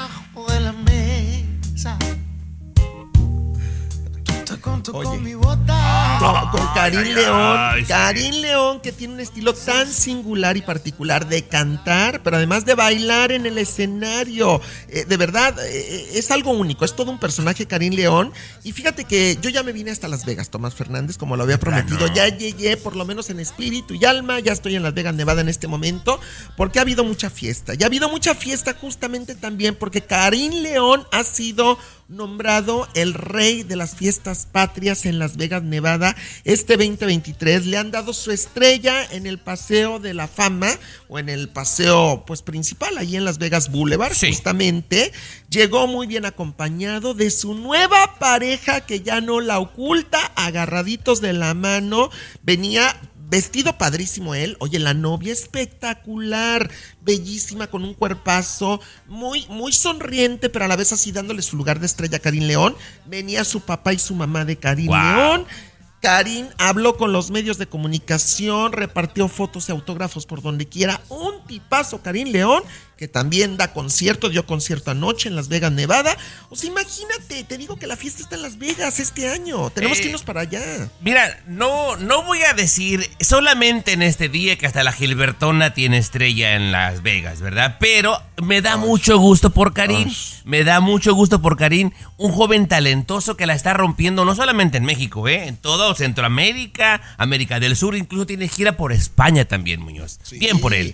S7: conto
S10: Oye.
S7: con mi bota.
S10: Con, con Karim León.
S4: ay, sí.
S10: Karim León, que tiene un estilo tan singular y particular de cantar, pero además de bailar en el escenario. Eh, de verdad, eh, es algo único. Es todo un personaje, Karim León. Y fíjate que yo ya me vine hasta Las Vegas, Tomás Fernández, como lo había prometido. Ya llegué, por lo menos en espíritu y alma. Ya estoy en Las Vegas, Nevada en este momento, porque ha habido mucha fiesta. Y ha habido mucha fiesta justamente también porque Karim León ha sido nombrado el rey de las fiestas patrias en Las Vegas, Nevada, este 2023. Le han dado su estrella en el Paseo de la Fama o en el paseo pues principal, ahí en Las Vegas Boulevard,
S4: Sí.
S10: justamente. Llegó muy bien acompañado de su nueva pareja que ya no la oculta, agarraditos de la mano. Venía Vestido padrísimo él. Oye, la novia espectacular, bellísima, con un cuerpazo, muy, muy sonriente, pero a la vez así dándole su lugar de estrella a Karim León. Venía su papá y su mamá de Karim
S4: Wow.
S10: León. Karim habló con los medios de comunicación, repartió fotos y autógrafos por donde quiera. Un tipazo, Karim León, que también da concierto, dio concierto anoche en Las Vegas, Nevada. O sea, imagínate, te digo que la fiesta está en Las Vegas este año. Tenemos
S4: Eh,
S10: que irnos para allá.
S4: Mira, no, no voy a decir solamente en este día que hasta la Gilbertona tiene estrella en Las Vegas, ¿verdad? Pero me da mucho gusto por Karim. Me da mucho gusto por Karim, un joven talentoso que la está rompiendo no solamente en México, ¿eh? En todo Centroamérica, América del Sur, incluso tiene gira por España también, Muñoz. Bien por él.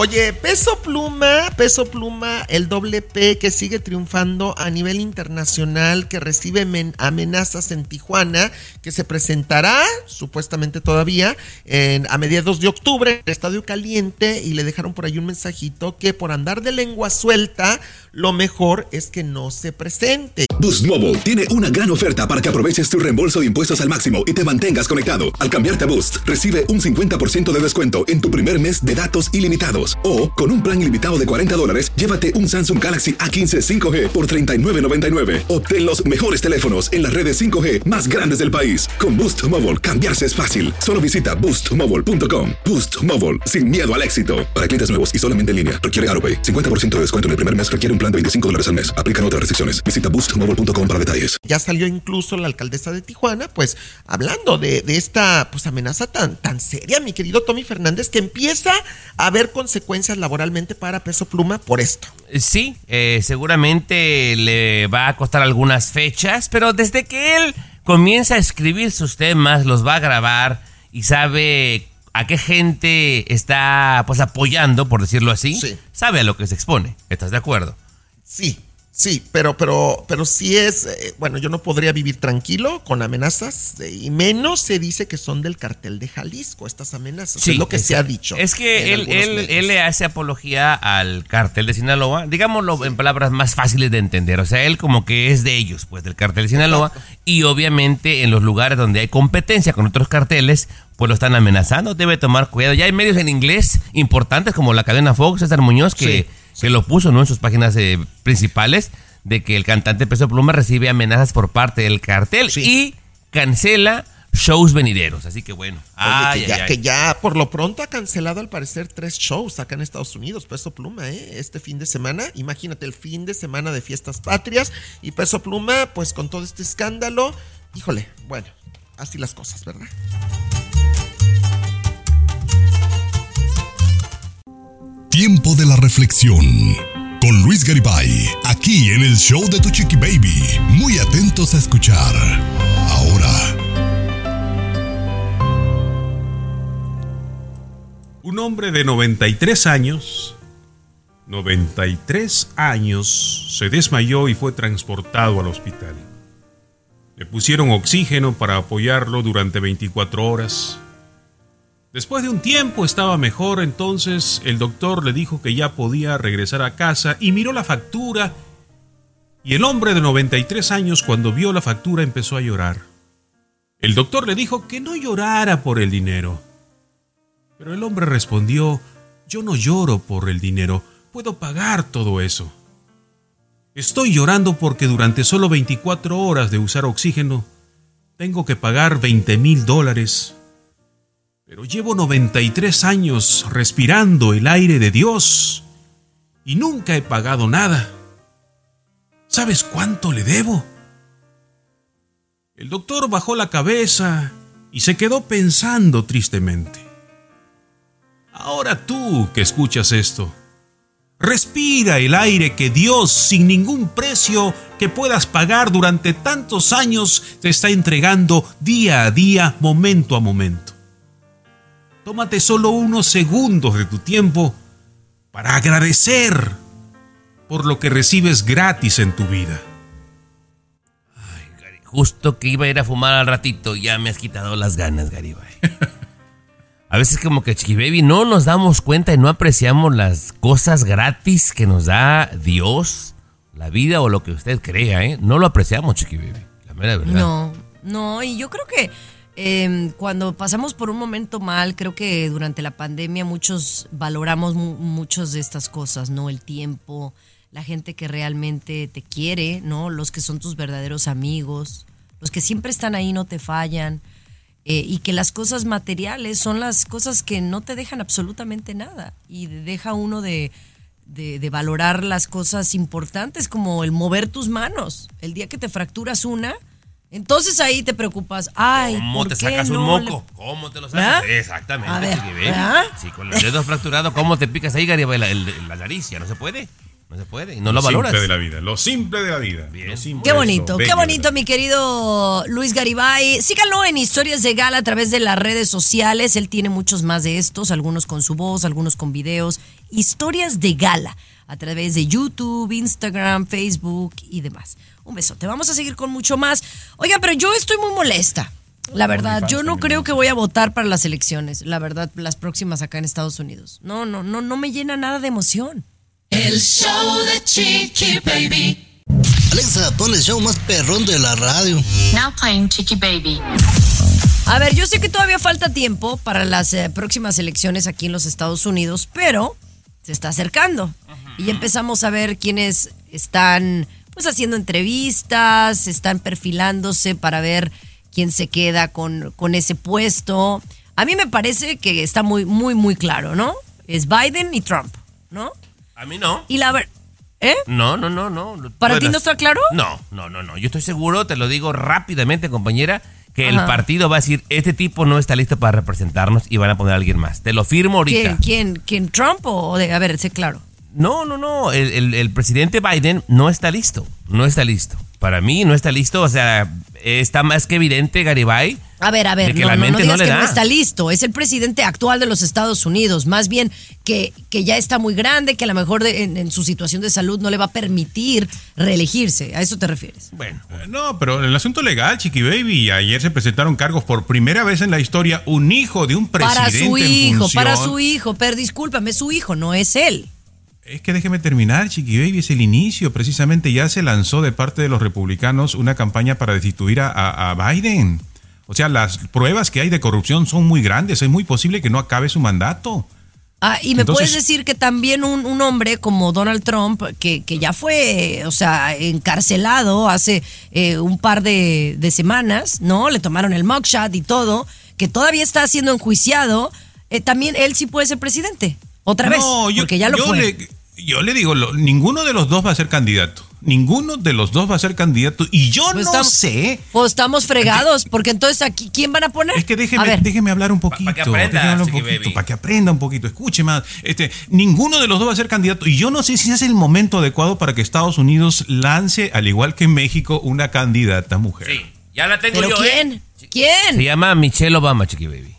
S10: Oye, Peso Pluma, Peso Pluma, el doble P que sigue triunfando a nivel internacional, que recibe men- amenazas en Tijuana, que se presentará, supuestamente todavía, en- a mediados de octubre, en el Estadio Caliente, y le dejaron por ahí un mensajito que por andar de lengua suelta, lo mejor es que no se presente.
S1: Boost Mobile tiene una gran oferta para que aproveches tu reembolso de impuestos al máximo y te mantengas conectado. Al cambiarte a Boost, recibe un 50% de descuento en tu primer mes de datos ilimitados. O, con un plan ilimitado de 40 dólares, llévate un Samsung Galaxy A15 5G por $39.99. Obtén los mejores teléfonos en las redes 5G más grandes del país. Con Boost Mobile, cambiarse es fácil. Solo visita boostmobile.com. Boost Mobile, sin miedo al éxito. Para clientes nuevos y solamente en línea, requiere AroPay. 50% de descuento en el primer mes requiere un plan de 25 dólares al mes. Aplican otras restricciones. Visita boostmobile.com para detalles.
S10: Ya salió incluso la alcaldesa de Tijuana, pues hablando de, de esta pues, amenaza tan, tan seria, mi querido Tommy Fernández, que empieza a haber consecuencias laboralmente para Peso Pluma por esto.
S4: Sí, eh, seguramente le va a costar algunas fechas, pero desde que él comienza a escribir sus temas, los va a grabar y sabe a qué gente está pues apoyando, por decirlo así,
S10: Sí.
S4: sabe a lo que se expone. ¿Estás de acuerdo?
S10: Sí, sí, pero, pero, pero sí es, eh, bueno, yo no podría vivir tranquilo con amenazas, eh, y menos se dice que son del cartel de Jalisco, estas amenazas, es lo que se ha dicho.
S4: Es que él, él, él le hace apología al cartel de Sinaloa, digámoslo en palabras más fáciles de entender. O sea, él como que es de ellos, pues del cartel de Sinaloa. Y obviamente en los lugares donde hay competencia con otros carteles, pues lo están amenazando. Debe tomar cuidado. Ya hay medios en inglés importantes como la cadena Fox, César Muñoz, que, que lo puso ¿no? en sus páginas eh, principales, de que el cantante Peso Pluma recibe amenazas por parte del cartel y cancela shows venideros. Así que bueno.
S10: Oye,
S4: ay,
S10: que, ya,
S4: ay.
S10: que ya por lo pronto ha cancelado al parecer tres shows acá en Estados Unidos, Peso Pluma, ¿eh? Este fin de semana, imagínate el fin de semana de fiestas patrias y Peso Pluma, pues con todo este escándalo, híjole, bueno, así las cosas, ¿verdad?
S6: Tiempo de la reflexión. Con Luis Garibay, aquí en el show de Tu Chiqui Baby. Muy atentos a escuchar. Ahora.
S11: Un hombre de 93 años, 93 años, se desmayó y fue transportado al hospital. Le pusieron oxígeno para apoyarlo durante 24 horas. Después de un tiempo estaba mejor, entonces el doctor le dijo que ya podía regresar a casa y miró la factura. Y el hombre de 93 años cuando vio la factura empezó a llorar. El doctor le dijo que no llorara por el dinero. Pero el hombre respondió, yo no lloro por el dinero, puedo pagar todo eso. Estoy llorando porque durante solo 24 horas de usar oxígeno, tengo que pagar 20 mil dólares. Pero llevo 93 años respirando el aire de Dios y nunca he pagado nada. ¿Sabes cuánto le debo? El doctor bajó la cabeza y se quedó pensando tristemente. Ahora tú que escuchas esto, respira el aire que Dios, sin ningún precio que puedas pagar durante tantos años, te está entregando día a día, momento a momento. Tómate solo unos segundos de tu tiempo para agradecer por lo que recibes gratis en tu vida.
S4: Justo que iba a ir a fumar al ratito, ya me has quitado las ganas, Garibay. A veces como que Chiqui Baby no nos damos cuenta y no apreciamos las cosas gratis que nos da Dios, la vida o lo que usted crea, ¿eh? No lo apreciamos, Chiqui Baby, la mera verdad.
S2: No, no, y yo creo que eh, cuando pasamos por un momento mal, creo que durante la pandemia muchos valoramos mu- muchas de estas cosas, ¿no? El tiempo, la gente que realmente te quiere, ¿no? Los que son tus verdaderos amigos, los que siempre están ahí, no te fallan. eh, y que las cosas materiales son las cosas que no te dejan absolutamente nada. Y deja uno de valorar las cosas importantes como el mover tus manos. El día que te fracturas una, entonces ahí te preocupas. Ay,
S4: ¿Cómo
S2: ¿por
S4: te
S2: qué
S4: sacas un
S2: le-
S4: moco? ¿Cómo te lo
S2: ¿Verdad?
S4: sacas? Exactamente,
S2: A ver. ¿verdad?
S4: Sí, con los dedos fracturados, ¿cómo te picas ahí, Garibay, la, la nariz? Ya no se puede. No se puede. Y no lo, valoras.
S5: simple de la vida. Lo simple de la vida. Lo simple
S2: Qué
S5: lo
S2: bonito, qué bonito, mi querido Luis Garibay. Síganlo en Historias de Gala a través de las redes sociales. Él tiene muchos más de estos, algunos con su voz, algunos con videos. Historias de Gala a través de YouTube, Instagram, Facebook y demás. Un besote. Vamos a seguir con mucho más. Oiga, pero yo estoy muy molesta. La verdad, yo no creo que voy a votar para las elecciones, la verdad, las próximas acá en Estados Unidos. No, no, no, no me llena nada de emoción.
S3: El show de Chiqui Baby.
S8: Alexa, pon el show más perrón de la radio.
S12: Now playing Chiqui Baby.
S2: A ver, yo sé que todavía falta tiempo para las eh, próximas elecciones aquí en los Estados Unidos, pero se está acercando. Y ya empezamos a ver quiénes están pues haciendo entrevistas, están perfilándose para ver quién se queda con, con ese puesto. A mí me parece que está muy, muy, muy claro, ¿no? Es Biden y Trump, ¿no?
S4: A mí no.
S2: Y la ver... ¿Eh?
S4: No, no, no, no.
S2: ¿Para ti no está claro?
S4: No, no, no, no. Yo estoy seguro, te lo digo rápidamente, compañera, que el partido va a decir, este tipo no está listo para representarnos y van a poner a alguien más. Te lo firmo ahorita.
S2: ¿Quién, quién, quién Trump o de, a ver, sé claro.
S4: No, no, no. El, el- el presidente Biden no está listo. No está listo. Para mí no está listo. O sea, está más que evidente, Garibay.
S2: A ver, a ver,
S4: que
S2: no,
S4: la
S2: no, no
S4: mente no
S2: digas
S4: le
S2: que
S4: da.
S2: no está listo. Es el presidente actual de los Estados Unidos. Más bien que, que ya está muy grande, que a lo mejor de- en, en su situación de salud no le va a permitir reelegirse. ¿A eso te refieres?
S4: Bueno.
S5: Eh, No, pero en el asunto legal, Chiqui Baby, ayer se presentaron cargos por primera vez en la historia un hijo de un presidente
S2: Para su
S5: en
S2: hijo,
S5: función.
S2: para su hijo. Pero discúlpame, su hijo, no es él.
S5: Es que déjeme terminar, Chiqui Baby, es el inicio. Precisamente ya se lanzó de parte de los republicanos una campaña para destituir a, a- a Biden. O sea, las pruebas que hay de corrupción son muy grandes. Es muy posible que no acabe su mandato.
S2: Ah, y me
S5: Entonces-
S2: puedes decir que también un, un hombre como Donald Trump, que, que ya fue, o sea, encarcelado hace eh, un par de, de semanas, ¿no? Le tomaron el mugshot y todo, que todavía está siendo enjuiciado, eh, también él sí puede ser presidente. Otra vez,
S5: No, yo,
S2: porque ya lo
S5: yo
S2: fue.
S5: le, yo le digo, lo- ninguno de los dos va a ser candidato. Ninguno de los dos va a ser candidato. Y yo
S2: Pues
S5: no
S2: estamos-
S5: sé.
S2: Pues estamos fregados, porque entonces aquí, ¿quién van a poner?
S5: Es que déjeme, déjeme hablar un poquito.
S4: que aprenda,
S5: un poquito, para que aprenda un poquito. Escuche más. Este, ninguno de los dos va a ser candidato. Y yo no sé si es el momento adecuado para que Estados Unidos lance, al igual que México, una candidata mujer.
S4: Sí, ya la tengo
S2: ¿Pero
S4: yo,
S2: quién?
S4: ¿eh?
S2: ¿Quién?
S4: Se llama Michelle Obama, Chiqui Baby.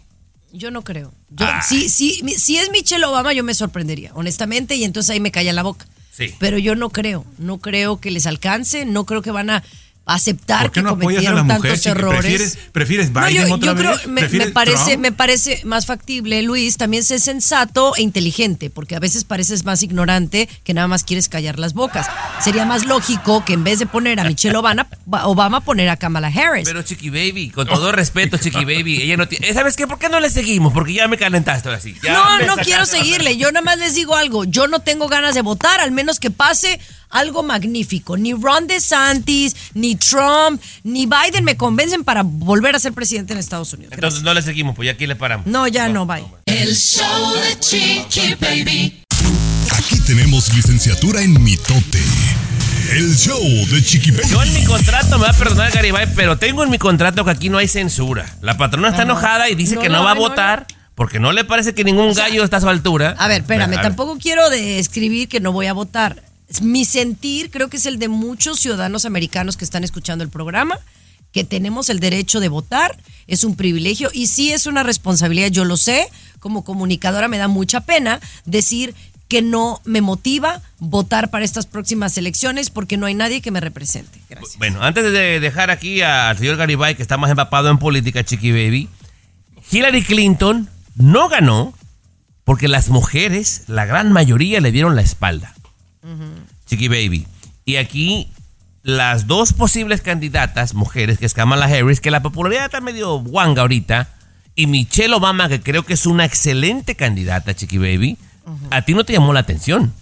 S2: Yo no creo. Yo-
S4: Ah.
S2: si, si, si es Michelle Obama, yo me sorprendería, honestamente, y entonces ahí me calla la boca.
S4: Sí.
S2: Pero yo no creo, no creo que les alcance, no creo que van a aceptar
S5: ¿Por qué
S2: que
S5: no apoyas a
S2: cometieron
S5: la
S2: tantos errores.
S5: ¿Prefieres, prefieres
S2: No,
S5: Biden
S2: yo,
S5: otra
S2: yo creo,
S5: vez?
S2: me, me
S5: ¿Prefieres
S2: parece,
S5: Trump?
S2: me parece más factible, Luis, también ser sensato e inteligente, porque a veces pareces más ignorante que nada más quieres callar las bocas. Sería más lógico que en vez de poner a Michelle Obama, Obama poner a Kamala Harris.
S4: Pero Chiqui Baby, con todo respeto, Chiqui Baby, ella no tiene... ¿Sabes qué? ¿Por qué no le seguimos? Porque ya me calentaste ahora sí.
S2: No, no quiero seguirle. Yo nada más les digo algo. Yo no tengo ganas de votar, al menos que pase algo magnífico. Ni Ron DeSantis, ni Trump, ni Biden me convencen para volver a ser presidente en Estados Unidos.
S4: Entonces no le seguimos, pues ya aquí le paramos.
S2: No, ya no, bye.
S3: El show de Chiqui Baby.
S6: Aquí tenemos licenciatura en mitote. El show de Chiqui Baby.
S4: Yo en mi contrato, me va a perdonar Garibay, pero tengo en mi contrato que aquí no hay censura. La patrona está enojada y dice
S2: No,
S4: que no,
S2: no,
S4: va a
S2: no,
S4: votar porque no le parece que ningún gallo está a su altura.
S2: A ver, espérame,
S4: A ver.
S2: tampoco quiero describir que no voy a votar. Mi sentir creo que es el de muchos ciudadanos americanos que están escuchando el programa, que tenemos el derecho de votar, es un privilegio y sí es una responsabilidad, yo lo sé, como comunicadora me da mucha pena decir que no me motiva votar para estas próximas elecciones porque no hay nadie que me represente. Gracias.
S4: Bueno, antes de dejar aquí al señor Garibay, que está más empapado en política, Chiqui Baby, Hillary Clinton no ganó porque las mujeres, la gran mayoría, le dieron la espalda. Chiqui Baby. Y aquí las dos posibles candidatas, mujeres, que es Kamala Harris, que la popularidad está medio guanga ahorita, y Michelle Obama, que creo que es una excelente candidata, Chiqui Baby, a ti no te llamó la atención.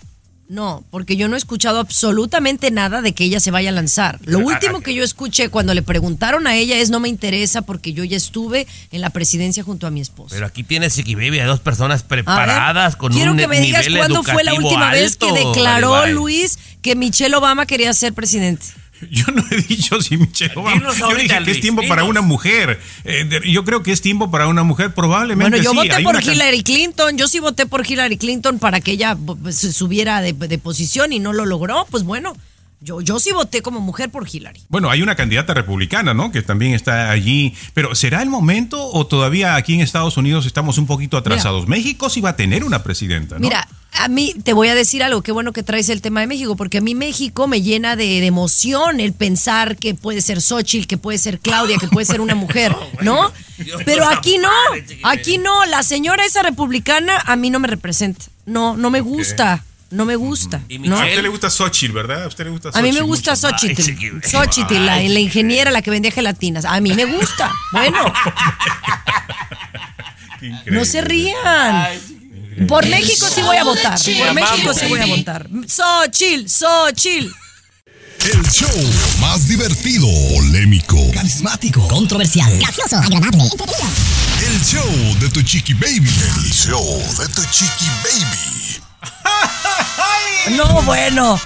S2: No, porque yo no he escuchado absolutamente nada de que ella se vaya a lanzar. Lo
S4: Pero,
S2: último
S4: ah,
S2: que yo escuché cuando le preguntaron a ella es no me interesa porque yo ya estuve en la presidencia junto a mi esposo.
S4: Pero aquí tienes, Chiqui Baby, a dos personas preparadas con
S2: Quiero
S4: un
S2: que me digas cuándo fue la última vez que declaró. Luis que Michelle Obama quería ser presidente.
S5: Yo no he dicho si Michelle Obama.
S4: Dinos
S5: Yo
S4: ahorita,
S5: dije que es
S4: Luis,
S5: tiempo para
S4: dinos.
S5: una mujer. Eh, yo creo que es tiempo para una mujer. Probablemente
S2: Bueno, yo
S5: sí.
S2: voté
S5: Hay
S2: por Hillary Clinton. Yo sí voté por Hillary Clinton para que ella se subiera de, de posición y no lo logró. Pues bueno, yo, yo sí voté como mujer por Hillary.
S5: Bueno, hay una candidata republicana, ¿no? Que también está allí. Pero ¿será el momento o todavía aquí en Estados Unidos estamos un poquito atrasados? México sí va a tener una presidenta, ¿no?
S2: Mira, a mí te voy a decir algo, qué bueno que traes el tema de México, porque a mí México me llena de, de emoción el pensar que puede ser Xochitl, que puede ser Claudia, que puede ser una mujer, ¿no? Pero aquí no, aquí no, la señora esa republicana a mí no me representa, no, no me gusta, no me gusta, ¿no?
S5: A usted le gusta Xochitl, ¿verdad? A usted le gusta
S2: A mí me
S5: Xochitl
S2: gusta
S5: mucho.
S2: Xochitl, Xochitl, la, la ingeniera, la que vendía gelatinas, a mí me gusta, bueno, no se rían. Por México sí voy a votar. Por México sí voy a votar. Xochitl, Xochitl.
S6: El show más divertido, polémico,
S9: Carismático. Controversial. Gracioso. Agradable.
S6: el show de tu chiqui baby. El show de tu chiqui baby.
S2: No, bueno.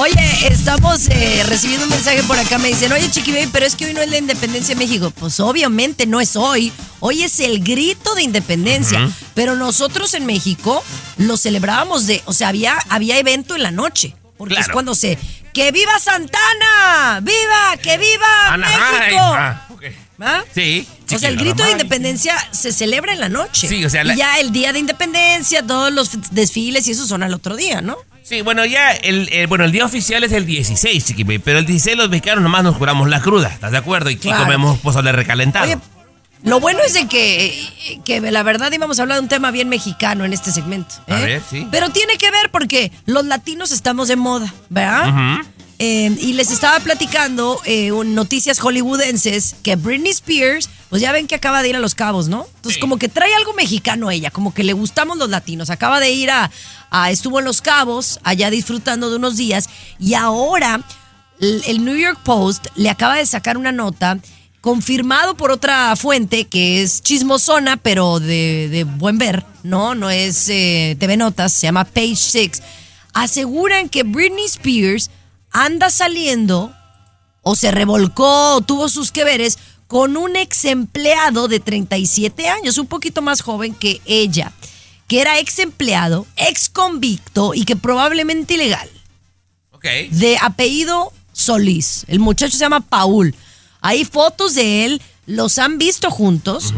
S2: Oye, estamos eh, recibiendo un mensaje por acá. Me dicen, oye, Chiqui Baby, pero es que hoy no es la independencia de México. Pues obviamente no es hoy. Hoy es el grito de independencia. Pero nosotros en México lo celebrábamos de. O sea, había, había evento en la noche. Porque es cuando se. ¡Que viva Santana! ¡Viva! ¡Que viva
S4: Anaheim.
S2: México!
S4: Ah, ok.
S2: ¿Ah?
S4: Sí.
S2: O sea, el grito de independencia se celebra en la noche.
S4: Sí, o sea, la-
S2: Y ya el día de independencia, todos los desfiles y eso son al otro día, ¿no?
S4: Sí, bueno, ya el, el- bueno, el día oficial es el 16, Chiqui Baby, pero el 16 los mexicanos nomás nos curamos la cruda, ¿estás de acuerdo? Y
S2: Claro.
S4: comemos pozole recalentado.
S2: Oye, Lo bueno es de que, que la verdad íbamos a hablar de un tema bien mexicano en este segmento.
S4: A
S2: ¿eh?
S4: ver, sí.
S2: Pero tiene que ver porque los latinos estamos de moda, ¿verdad? Eh, y les estaba platicando eh, un- noticias hollywoodenses que Britney Spears, pues ya ven que acaba de ir a Los Cabos, ¿no? Entonces como que trae algo mexicano ella, como que le gustamos los latinos. Acaba de ir a, a- estuvo en Los Cabos, allá disfrutando de unos días, y ahora el, New York Post le acaba de sacar una nota confirmado por otra fuente que es chismosona, pero de, de buen ver, ¿no? No es eh, TV Notas, se llama Page Six. Aseguran que Britney Spears anda saliendo o se revolcó o tuvo sus que veres con un ex empleado de 37 años, un poquito más joven que ella, que era ex empleado, ex convicto y que probablemente ilegal
S4: Ok.
S2: de apellido Solís. El muchacho se llama Paul. Hay fotos de él, los han visto juntos.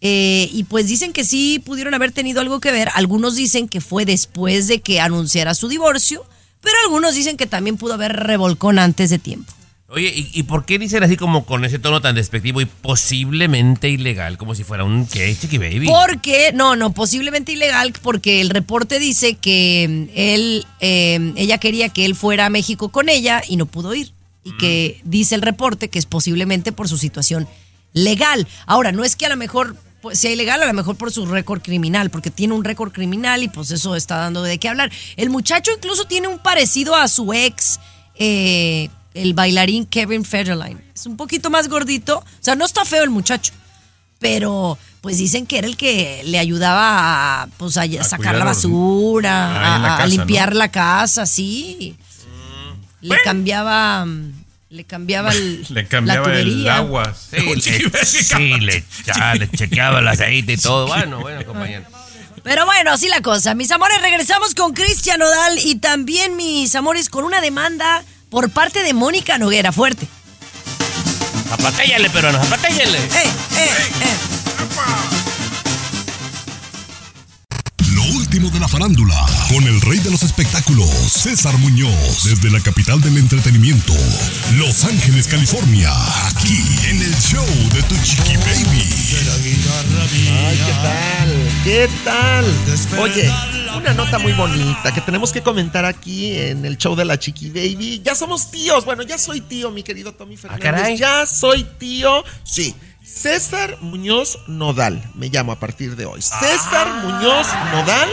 S2: eh, y pues dicen que sí pudieron haber tenido algo que ver. Algunos dicen que fue después de que anunciara su divorcio, pero algunos dicen que también pudo haber revolcón antes de tiempo.
S4: Oye, ¿y, y por qué dicen así como con ese tono tan despectivo y posiblemente ilegal, como si fuera un qué, Chiqui Baby?
S2: Porque, no, no, posiblemente ilegal, porque el reporte dice que mm, él, eh, ella quería que él fuera a México con ella y no pudo ir. Y que dice el reporte que es posiblemente por su situación legal. Ahora, no es que a lo mejor pues, sea ilegal, a lo mejor por su récord criminal, porque tiene un récord criminal y pues eso está dando de qué hablar. El muchacho incluso tiene un parecido a su ex, eh, el bailarín Kevin Federline. Es un poquito más gordito, o sea, no está feo el muchacho pero pues dicen que era el que le ayudaba a, pues, a sacar la
S5: los-
S2: basura,
S5: Ah, la
S2: a, limpiar
S5: ¿no?
S2: la casa, sí. Le cambiaba, mm, le cambiaba el,
S5: Le cambiaba
S2: la
S5: el agua.
S4: Sí, le, sí, le, echa- le chequeaba el aceite y todo. Bueno, bueno, compañero.
S2: Pero bueno, así la cosa. Mis amores, regresamos con Cristian Odal y también mis amores con una demanda por parte de Mónica Noguera. Fuerte.
S4: Zapatéllale, peruano, zapatéllale.
S2: Eh, eh, eh.
S6: Último de la farándula, con el rey de los espectáculos, César Muñoz, desde la capital del entretenimiento, Los Ángeles, California, aquí en el show de Tu Chiqui Baby.
S10: Ay, ¿qué tal? ¿Qué tal? Oye, una nota muy bonita que tenemos que comentar aquí en el show de la Chiqui Baby. Ya somos tíos. Bueno, ya soy tío, mi querido Tommy Fernández.
S4: caray.
S10: Ya soy tío. Sí. César Muñoz Nodal, me llamo a partir de hoy. César Muñoz Nodal.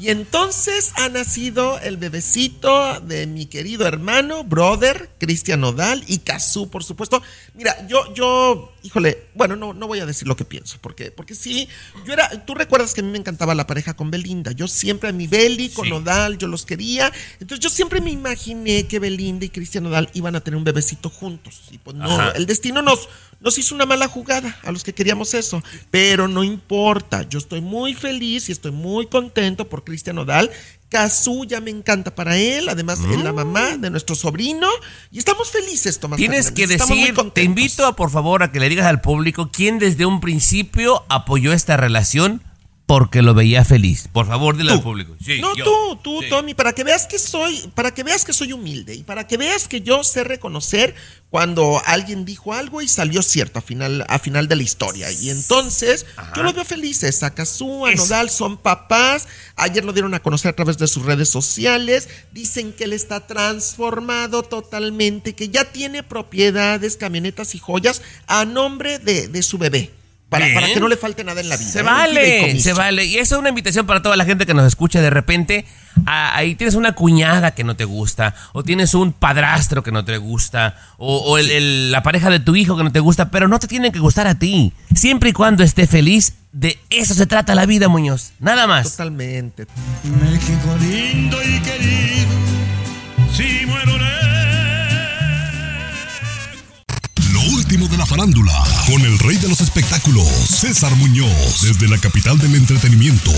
S10: Y entonces ha nacido el bebecito de mi querido hermano, brother, Cristian Nodal y Kazú, por supuesto. Mira, yo, yo, híjole, bueno, no, no voy a decir lo que pienso, porque, porque sí, yo era, tú recuerdas que a mí me encantaba la pareja con Belinda. Yo siempre a mi Beli, con Nodal, yo los quería. Entonces yo siempre me imaginé que Belinda y Cristian Nodal iban a tener un bebecito juntos. Y pues no,
S4: Ajá.
S10: el destino nos, nos hizo una mala jugada a los que queríamos eso. Pero no importa, yo estoy muy feliz y estoy muy contento por Cristian Nodal. Kazú ya me encanta para él, además es la mamá de nuestro sobrino y estamos felices, Tomás.
S4: Tienes que
S10: Fernández,
S4: decir, te invito a por favor a que le digas al público quién desde un principio apoyó esta relación porque lo veía feliz. Por favor, dile al público. Sí,
S10: no,
S4: yo.
S10: tú, tú,
S4: Sí.
S10: Tommy, para que veas que soy, para que veas que soy humilde y para que veas que yo sé reconocer cuando alguien dijo algo y salió cierto a final, a final de la historia. Y entonces, yo los veo felices. A Kazú, a
S4: Eso.
S10: Nodal son papás. Ayer lo dieron a conocer a través de sus redes sociales. Dicen que él está transformado totalmente, que ya tiene propiedades, camionetas y joyas a nombre de, de su bebé. Para, que no le falte nada en la vida.
S4: Se
S10: ¿eh?
S4: Vale, se vale. Y eso es una invitación para toda la gente que nos escucha de repente. ah, ahí tienes una cuñada que no te gusta, o tienes un padrastro que no te gusta, o, o el- el- la pareja de tu hijo que no te gusta, pero no te tienen que gustar a ti. Siempre y cuando esté feliz, de eso se trata la vida, Muñoz. Nada más.
S10: Totalmente.
S13: México lindo y querido,
S6: la farándula, con el rey de los espectáculos, César Muñoz, desde la capital del entretenimiento,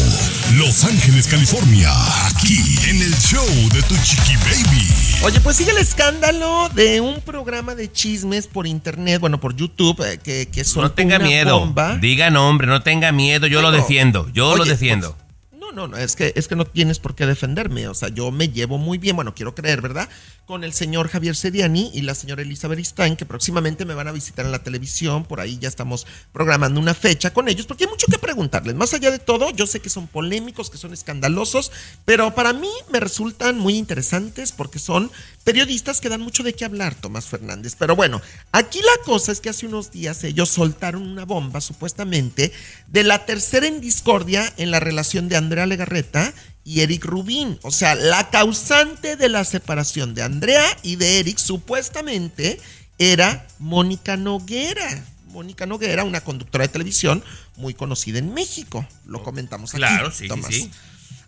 S6: Los Ángeles, California, aquí en el show de Tu Chiqui Baby.
S10: Oye, pues sigue el escándalo de un programa de chismes por internet, bueno, por YouTube, eh, que, que
S4: No
S10: soltó
S4: tenga
S10: una
S4: miedo.
S10: bomba.
S4: Diga nombre, no tenga miedo. Yo lo defiendo. Yo lo defiendo.
S10: pues, no, no, no, es que, es que no tienes por qué defenderme. O sea, yo me llevo muy bien, bueno, quiero creer, ¿verdad? Con el señor Javier Seriani y la señora Elizabeth Stein, que próximamente me van a visitar en la televisión. Por ahí ya estamos programando una fecha con ellos, porque hay mucho que preguntarles. Más allá de todo, yo sé que son polémicos, que son escandalosos, pero para mí me resultan muy interesantes porque son periodistas que dan mucho de qué hablar, Tomás Fernández. Pero bueno, aquí la cosa es que hace unos días ellos soltaron una bomba, supuestamente, de la tercera en discordia en la relación de Andrea Legarreta y Eric Rubín. O sea, la causante de la separación de Andrea y de Eric supuestamente era Mónica Noguera. Mónica Noguera, una conductora de televisión muy conocida en México. Lo comentamos aquí.
S4: Claro, sí, sí,
S10: Tomás.
S4: sí.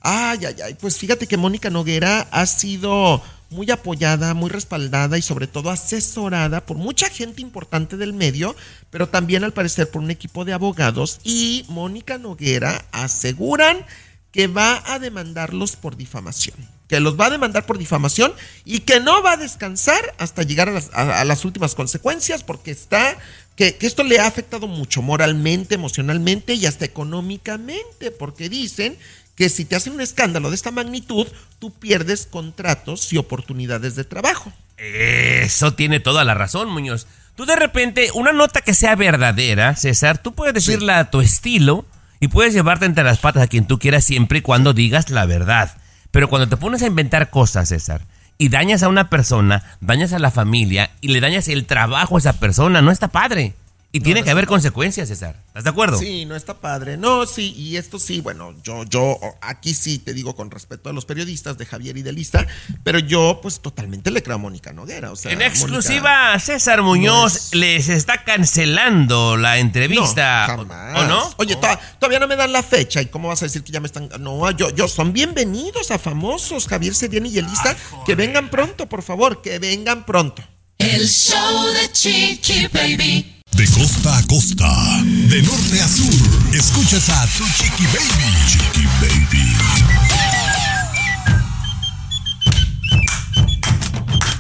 S10: Ay, ay, ay. Pues fíjate que Mónica Noguera ha sido muy apoyada, muy respaldada y sobre todo asesorada por mucha gente importante del medio, pero también al parecer por un equipo de abogados. Y Mónica Noguera aseguran que va a demandarlos por difamación. Que los va a demandar por difamación y que no va a descansar hasta llegar a las, a- a las últimas consecuencias porque está que, que esto le ha afectado mucho moralmente, emocionalmente y hasta económicamente, porque dicen que si te hacen un escándalo de esta magnitud, tú pierdes contratos y oportunidades de trabajo.
S4: Eso tiene toda la razón, Muñoz. Tú de repente, una nota que sea verdadera, César, tú puedes decirla a tu estilo y puedes llevarte entre las patas a quien tú quieras siempre y cuando digas la verdad. Pero cuando te pones a inventar cosas, César, y dañas a una persona, dañas a la familia y le dañas el trabajo a esa persona, no está padre. Y tiene
S10: no
S4: que haber
S10: padre.
S4: consecuencias, César. ¿Estás de acuerdo?
S10: Sí, no está padre. No, sí, y esto sí, bueno, yo, yo, aquí sí te digo con respeto a los periodistas de Javier y de Lista, pero yo, pues totalmente le creo a Mónica Noguera. O sea,
S4: En
S10: Mónica-
S4: exclusiva, César Muñoz les está cancelando la entrevista.
S10: No,
S4: ¿O-
S10: jamás.
S4: ¿O no?
S10: Oye, to- todavía no me dan la fecha. ¿Y cómo vas a decir que ya me están.? No, yo, yo, son bienvenidos a famosos, Javier Seriani y Elisa. que vengan pronto, por favor, que vengan pronto.
S3: El show de Chiqui Baby.
S6: De costa a costa, de norte a sur, escuchas a Tu Chiqui Baby. Chiqui Baby.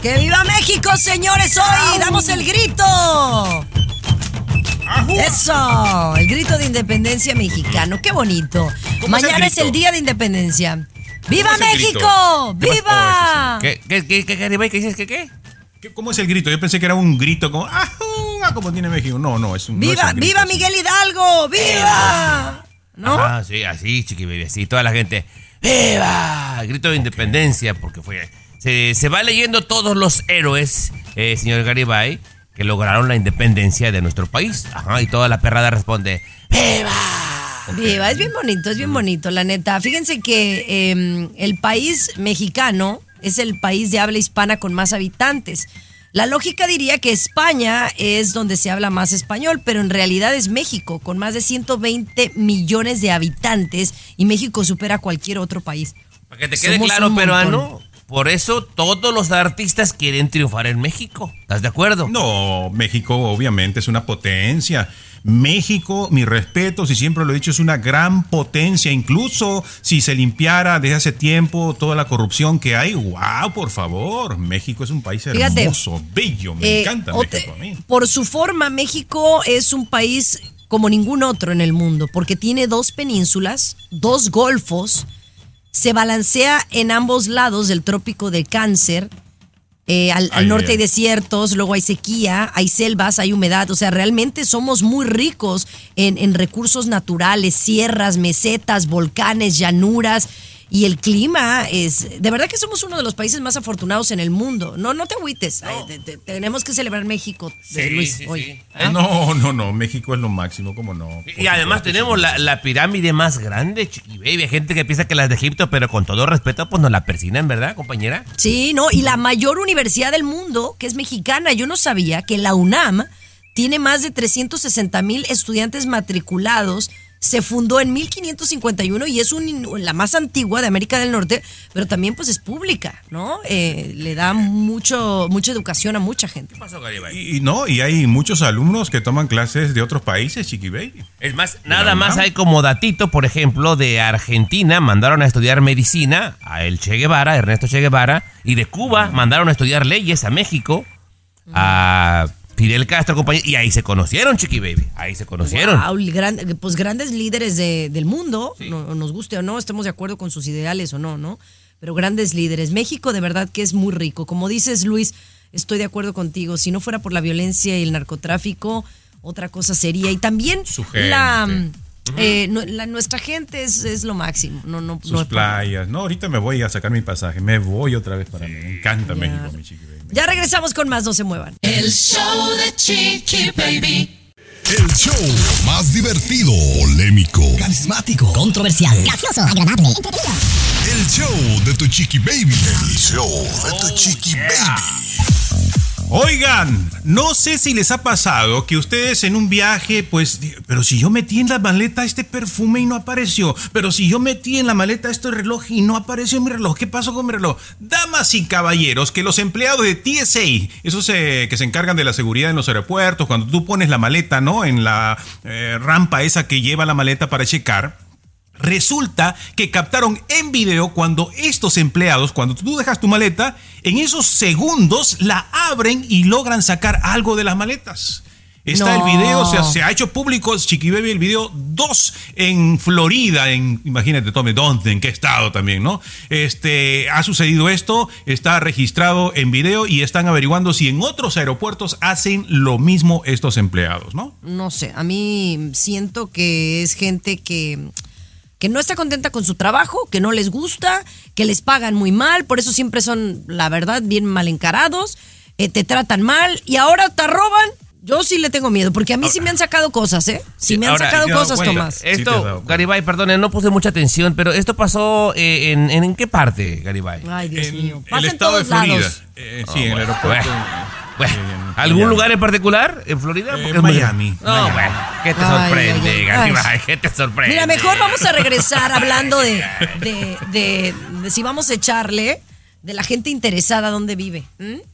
S2: ¡Que viva México, señores! Hoy damos el grito. Eso, el grito de independencia mexicano. Qué bonito.
S5: ¿Cómo es el
S2: Mañana es el, día de independencia. ¡Viva? México!
S5: ¿Qué?
S2: ¡Viva!
S4: ¿Qué, qué, qué, qué, Garibay? ¿Qué dices? ¿Qué, qué?
S5: ¿Qué- ¿Cómo es el grito? Yo pensé que era un grito como, ¡ah! Uh, como tiene México. No, no, es un. no es
S2: ¡Viva,
S5: un grito
S2: viva. Miguel Hidalgo! ¡Viva! ¿No?
S4: Ah, sí, así, chiqui así, toda la gente. ¡Viva! Grito de independencia, porque fue. Se, se va leyendo todos los héroes, eh, señor Garibay, que lograron la independencia de nuestro país. Ajá, y toda la perrada responde: ¡Viva!
S2: Viva, es bien bonito, es bien bonito, la neta. Fíjense que eh, el país mexicano es el país de habla hispana con más habitantes. La lógica diría que España es donde se habla más español, pero en realidad es México, con más de 120 millones de habitantes y México supera a cualquier otro país.
S4: Para que te quede
S2: Somos
S4: claro, peruano, por eso todos los artistas quieren triunfar en México. ¿Estás de acuerdo?
S5: No, México obviamente es una potencia. México, mi respeto, si siempre lo he dicho, es una gran potencia. Incluso si se limpiara desde hace tiempo toda la corrupción que hay, wow, por favor. México es un país
S2: Fíjate,
S5: hermoso, bello. Me
S2: Eh,
S5: encanta México a mí.
S2: Por su forma, México es un país como ningún otro en el mundo, porque tiene dos penínsulas, dos golfos, se balancea en ambos lados del trópico de Cáncer. Eh, al, al norte
S5: ay,
S2: hay
S5: ay.
S2: desiertos, luego hay sequía, hay selvas, hay humedad. O sea, realmente somos muy ricos en, en recursos naturales, sierras, mesetas, volcanes, llanuras. Y el clima es. De verdad que somos uno de los países más afortunados en el mundo. No, no te agüites. Ay, te- te- tenemos que celebrar México, eh, Luis.
S4: sí,
S2: hoy.
S4: sí.
S2: ¿Ah?
S5: No, no, no. México es lo máximo, ¿cómo no?
S4: Y además tenemos la, la pirámide más grande, chiqui baby. Hay gente que piensa que las de Egipto, pero con todo respeto, pues nos la persinan, ¿verdad, compañera?
S2: Sí, no, y la mayor universidad del mundo, que es mexicana, yo no sabía que la UNAM tiene más de 360 mil estudiantes matriculados. Se fundó en 1551 y es un- la más antigua de América del Norte, pero también pues es pública, ¿no? Eh, le da mucho, mucha educación a mucha gente.
S4: ¿Qué pasó, Garibay?
S5: Y, y no, y hay muchos alumnos que toman clases de otros países, Chiqui Baby.
S4: Es más, nada más hay como datito, por ejemplo, de Argentina mandaron a estudiar medicina a el Che Guevara, Ernesto Che Guevara, y de Cuba mandaron a estudiar leyes a México, a Fidel Castro, compañía, y ahí se conocieron, Chiqui Baby, ahí se conocieron.
S2: Wow, el gran- pues grandes líderes de- del mundo, no- nos guste o no, estemos de acuerdo con sus ideales o no, ¿no? Pero grandes líderes. México de verdad que es muy rico. Como dices, Luis, estoy de acuerdo contigo. Si no fuera por la violencia y el narcotráfico, otra cosa sería. Y también la, eh, nu- la- nuestra gente es, es lo máximo. No, no, no
S5: Sus
S2: hay
S5: playas. No, ahorita me voy a sacar mi pasaje. Me voy otra vez para mí. Me encanta México, mi Chiqui Baby.
S2: Ya regresamos con más, no se muevan.
S3: El show de Chiqui Baby.
S6: El show más divertido, polémico,
S9: Carismático. Controversial. Gracioso. Agradable. Entretenido.
S6: el show de tu chiqui baby. El show de tu chiqui baby.
S5: Oigan, no sé si les ha pasado que ustedes en un viaje, pues, pero si yo metí en la maleta este perfume y no apareció, pero si yo metí en la maleta este reloj y no apareció mi reloj, ¿qué pasó con mi reloj? Damas y caballeros, que los empleados de TSA, esos eh, que se encargan de la seguridad en los aeropuertos, cuando tú pones la maleta, ¿no? En la eh, rampa esa que lleva la maleta para checar, Resulta que captaron en video cuando estos empleados, cuando tú dejas tu maleta, en esos segundos la abren y logran sacar algo de las maletas. Está
S2: No.
S5: el video, o sea, se ha hecho público, Chiqui Baby, el video 2 en Florida, en, imagínate, tome, ¿dónde? ¿En qué estado también, no? Este, ha sucedido esto, está registrado en video y están averiguando si en otros aeropuertos hacen lo mismo estos empleados, ¿no?
S2: no sé, a mí siento que es gente que, que no está contenta con su trabajo, que no les gusta, que les pagan muy mal, por eso siempre son, la verdad, bien mal encarados, eh, te tratan mal y ahora te roban. Yo sí le tengo miedo, porque a mí sí me han sacado cosas, ¿eh? Sí, me han
S4: Ahora,
S2: sacado
S5: yo,
S2: cosas,
S5: bueno,
S2: Tomás.
S5: Sí
S4: Esto,
S5: cuenta.
S4: Garibay, perdone, no puse mucha atención, pero esto pasó eh, en, en, ¿en qué parte, Garibay?
S2: Ay, Dios
S5: En
S2: mío.
S5: el
S2: Pasa en
S5: estado de
S2: todos
S5: Florida.
S2: lados.
S5: Eh,
S4: Oh,
S5: sí, en el
S4: bueno,
S5: aeropuerto.
S4: bueno. Bueno,
S5: en
S4: ¿Algún
S5: Miami.
S4: lugar en particular en Florida?
S5: Eh,
S4: Porque es
S5: Miami,
S4: No,
S5: Miami.
S4: bueno, ¿qué te
S2: Ay,
S4: sorprende,
S2: ay?
S4: ¿Qué te sorprende?
S2: Mira, mejor vamos a regresar hablando de, de, de- de si vamos a echarle de la gente interesada dónde vive.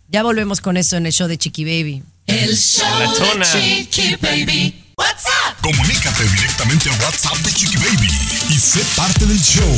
S2: Ya volvemos con eso en el show de Chiqui Baby.
S3: El show de Chiqui Baby. What's up?
S6: Comunícate directamente al WhatsApp de Chiqui Baby y sé parte del show.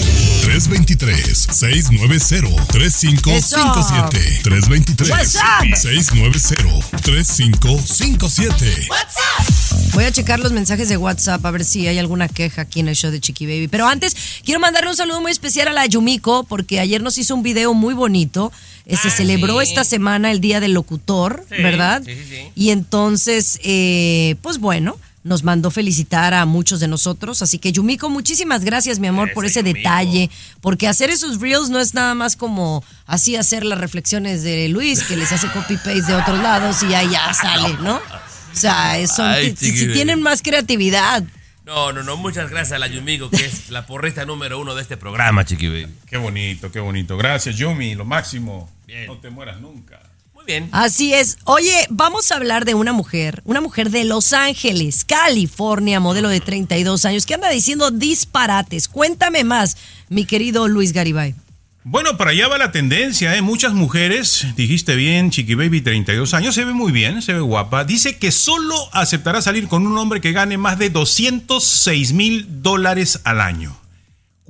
S6: 323-690-3557. 323-690-3557.
S3: What's up?
S2: Voy a checar los mensajes de WhatsApp a ver si hay alguna queja aquí en el show de Chiqui Baby. Pero antes, quiero mandarle un saludo muy especial a la Yumiko, porque ayer nos hizo un video muy bonito. Eh, Se
S4: Ah,
S2: celebró
S4: sí.
S2: esta semana el Día del Locutor,
S4: Sí,
S2: ¿verdad?
S4: sí, sí, sí.
S2: Y entonces, eh, pues bueno, nos mandó felicitar a muchos de nosotros. Así que Yumiko, muchísimas gracias, mi amor, por ese detalle. Porque hacer esos reels no es nada más como así hacer las reflexiones de Luis, que les hace copy-paste de otros lados y ahí ya sale, ¿no? O sea, son,
S4: Ay,
S2: si- tienen más creatividad.
S4: No, no, no, muchas gracias a la Yumigo, que es la porrista número uno de este programa, Chiqui.
S5: Qué bonito, qué bonito. Gracias, Yumi, lo máximo.
S4: Bien.
S5: No te mueras nunca.
S4: Muy bien.
S2: Así es. Oye, vamos a hablar de una mujer, una mujer de Los Ángeles, California, modelo de 32 años, que anda diciendo disparates. Cuéntame más, mi querido Luis Garibay.
S5: Bueno, para allá va la tendencia, ¿eh? Muchas mujeres, dijiste bien, Chiqui Baby, 32 años, se ve muy bien, se ve guapa. Dice que solo aceptará salir con un hombre que gane más de 206 mil dólares al año.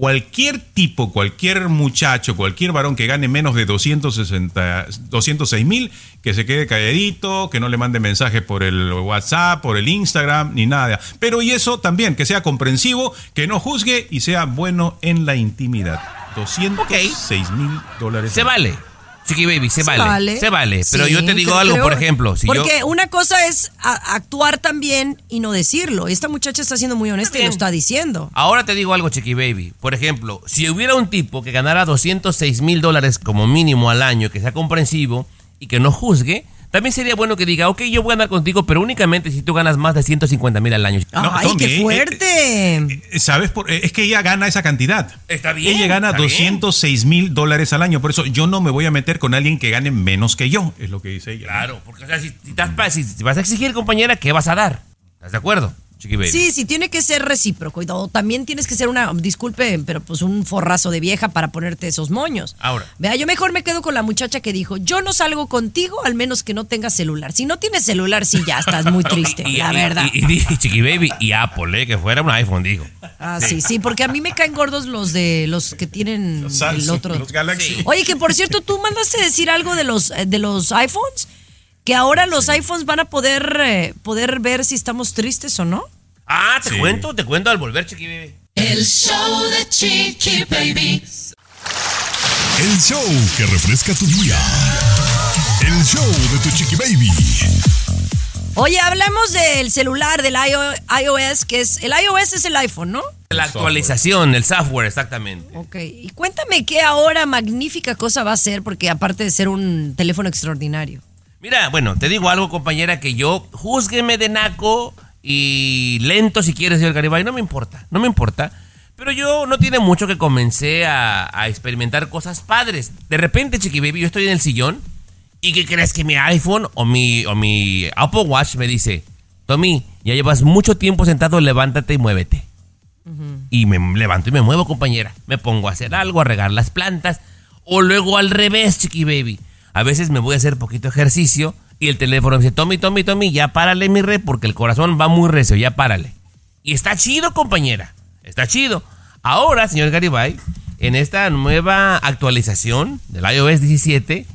S5: Cualquier tipo, cualquier muchacho, cualquier varón que gane menos de 260, 206 mil, que se quede calladito, que no le mande mensaje por el WhatsApp, por el Instagram, ni nada. Pero y eso también, que sea comprensivo, que no juzgue y sea bueno en la intimidad. 206 mil dólares.
S4: Se vale. Chiqui Baby, se,
S2: Se
S4: vale,
S2: vale.
S4: Se vale. Pero
S2: Sí,
S4: yo te digo
S2: creo-
S4: algo,
S2: creo-
S4: por ejemplo, si yo.
S2: Porque una cosa es a- actuar también y no decirlo. Esta muchacha está siendo muy honesta y lo está diciendo.
S4: Ahora te digo algo, Chiqui Baby. Por ejemplo, si hubiera un tipo que ganara 206 mil dólares como mínimo al año, que sea comprensivo y que no juzgue, también sería bueno que diga, ok, yo voy a andar contigo, pero únicamente si tú ganas más de 150 mil al año.
S5: No,
S2: Ay,
S5: Tommy,
S2: qué
S5: eh,
S2: fuerte.
S5: eh, ¿Sabes? Por- eh, es que ella gana esa cantidad.
S4: Está bien,
S5: Ella gana
S4: está bien.
S5: 206 mil dólares al año. Por eso yo no me voy a meter con alguien que gane menos que yo. Es lo que dice ella.
S4: Claro, porque o sea, si, si estás si vas a exigir, compañera, ¿qué vas a dar? ¿Estás de acuerdo, Chiqui Baby?
S2: Sí, sí, tiene que ser recíproco. Y también tienes que ser una, disculpe, pero pues un forrazo de vieja para ponerte esos moños.
S4: Ahora.
S2: Vea, yo mejor me quedo con la muchacha que dijo, yo no salgo contigo al menos que no tengas celular. Si no tienes celular, sí, ya estás muy triste,
S4: Y-
S2: la
S4: y-
S2: verdad.
S4: Y, dije, Chiqui Baby, y Apple, eh, que fuera un iPhone, digo.
S2: Ah, sí, sí, porque a mí me caen gordos los de los que tienen
S5: Los
S2: el otro.
S5: los Galaxy.
S2: Oye, que por cierto, tú mandaste decir algo de los eh, de los iPhones, que ahora los iPhones van a poder eh, poder ver si estamos tristes o no.
S4: Ah, te
S5: Sí.
S4: cuento, te cuento al volver, Chiqui Baby.
S3: El show de Chiqui Baby.
S6: El show que refresca tu día. El show de tu chiqui baby.
S2: Oye, hablamos del celular, del IO- iOS, que es el iOS es el iPhone, ¿no?
S4: La actualización, el software, exactamente.
S2: Ok, y cuéntame qué ahora magnífica cosa va a ser, porque aparte de ser un teléfono extraordinario.
S4: Mira, bueno, te digo algo, compañera, que yo, júzgueme de naco y lento si quieres, señor Garibay, no me importa, no me importa. Pero yo no tiene mucho que comencé a, a experimentar cosas padres. De repente, Chiqui Baby, yo estoy en el sillón y ¿qué crees que mi iPhone o mi, o mi Apple Watch me dice, Tommy, ya llevas mucho tiempo sentado, levántate y muévete. Y me levanto y me muevo, compañera. Me pongo a hacer algo, a regar las plantas. O luego al revés, chiqui baby. A veces me voy a hacer poquito ejercicio y el teléfono me dice, Tommy, Tommy, Tommy, ya párale mi re porque el corazón va muy recio, ya párale. Y está chido, compañera. Está chido. Ahora, señor Garibay, en esta nueva actualización del iOS 17,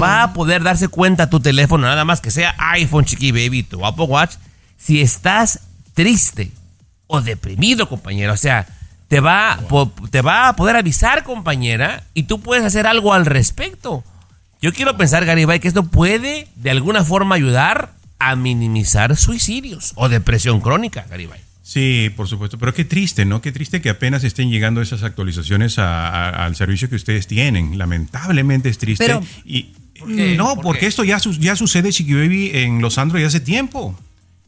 S4: va a poder darse cuenta tu teléfono, nada más que sea iPhone, chiqui baby, tu Apple Watch, si estás triste o deprimido, compañera. O sea, te va, po- te va a poder avisar, compañera, y tú puedes hacer algo al respecto. Yo quiero pensar, Garibay, que esto puede de alguna forma ayudar a minimizar suicidios o depresión crónica, Garibay.
S5: Sí, por supuesto, pero qué triste, ¿no? Qué triste que apenas estén llegando esas actualizaciones a- a- al servicio que ustedes tienen. Lamentablemente es triste.
S2: Pero-
S5: y,
S4: qué?
S5: No,
S4: ¿Por
S5: porque esto ya, su- ya sucede, Chiqui Baby, en los Android hace tiempo.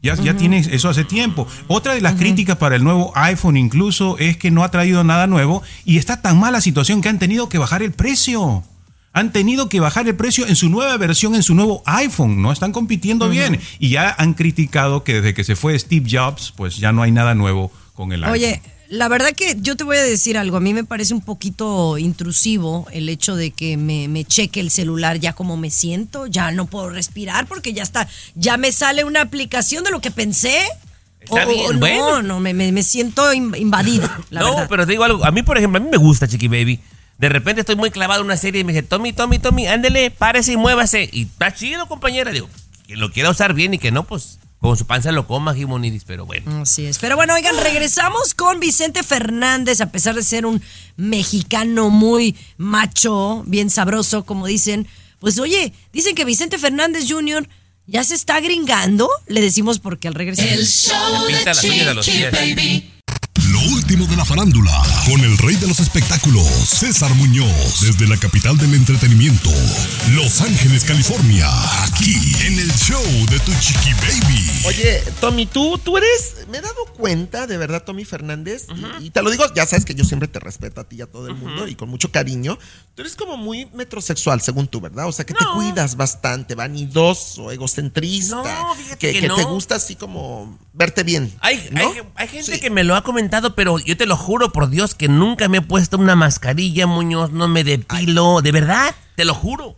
S5: Ya, ya tienes eso hace tiempo. Otra de las críticas para el nuevo iPhone incluso es que no ha traído nada nuevo y está tan mala situación que han tenido que bajar el precio. Han tenido que bajar el precio en su nueva versión, en su nuevo iPhone. No están compitiendo bien. Y ya han criticado que desde que se fue Steve Jobs, pues ya no hay nada nuevo con el iPhone.
S2: Oye, la verdad que yo te voy a decir algo. A mí me parece un poquito intrusivo el hecho de que me, me cheque el celular ya como me siento. Ya no puedo respirar porque ya está. Ya me sale una aplicación de lo que pensé.
S4: Está
S2: O-
S4: bien,
S2: no,
S4: bueno.
S2: no, me, me- me siento in- invadida, la
S4: no,
S2: verdad.
S4: pero te digo algo. A mí, por ejemplo, a mí me gusta Chiqui Baby. De repente estoy muy clavado en una serie y me dice, Tommy, Tommy, Tommy, ándele, párese y muévase. Y está chido, compañera. Digo, que lo quiera usar bien y que no, pues con su panza lo coma, Jimonidis, pero bueno.
S2: Así es. Pero bueno, oigan, regresamos con Vicente Fernández, a pesar de ser un mexicano muy macho, bien sabroso, como dicen. Pues oye, dicen que Vicente Fernández Jr. ya se está gringando. Le decimos porque al regresar.
S3: El show de Chiqui. Baby.
S6: Lo último de la farándula, con el rey de los espectáculos, César Muñoz, desde la capital del entretenimiento, Los Ángeles, California, aquí en el show de tu chiqui baby.
S10: Oye, Tommy, tú, tú eres, me he dado cuenta, de verdad, Tommy Fernández, y, y te lo digo, ya sabes que yo siempre te respeto a ti y a todo el mundo, y con mucho cariño. Tú eres como muy metrosexual, según tú, ¿verdad? O sea, que te cuidas bastante, vanidoso, egocentrista,
S4: No, fíjate
S10: que,
S4: que
S10: que
S4: no.
S10: te gusta así como verte bien.
S4: Hay, hay gente que me lo ha comentado, pero yo te lo juro por Dios que nunca me he puesto una mascarilla, Muñoz, no me depilo, de verdad, te lo juro.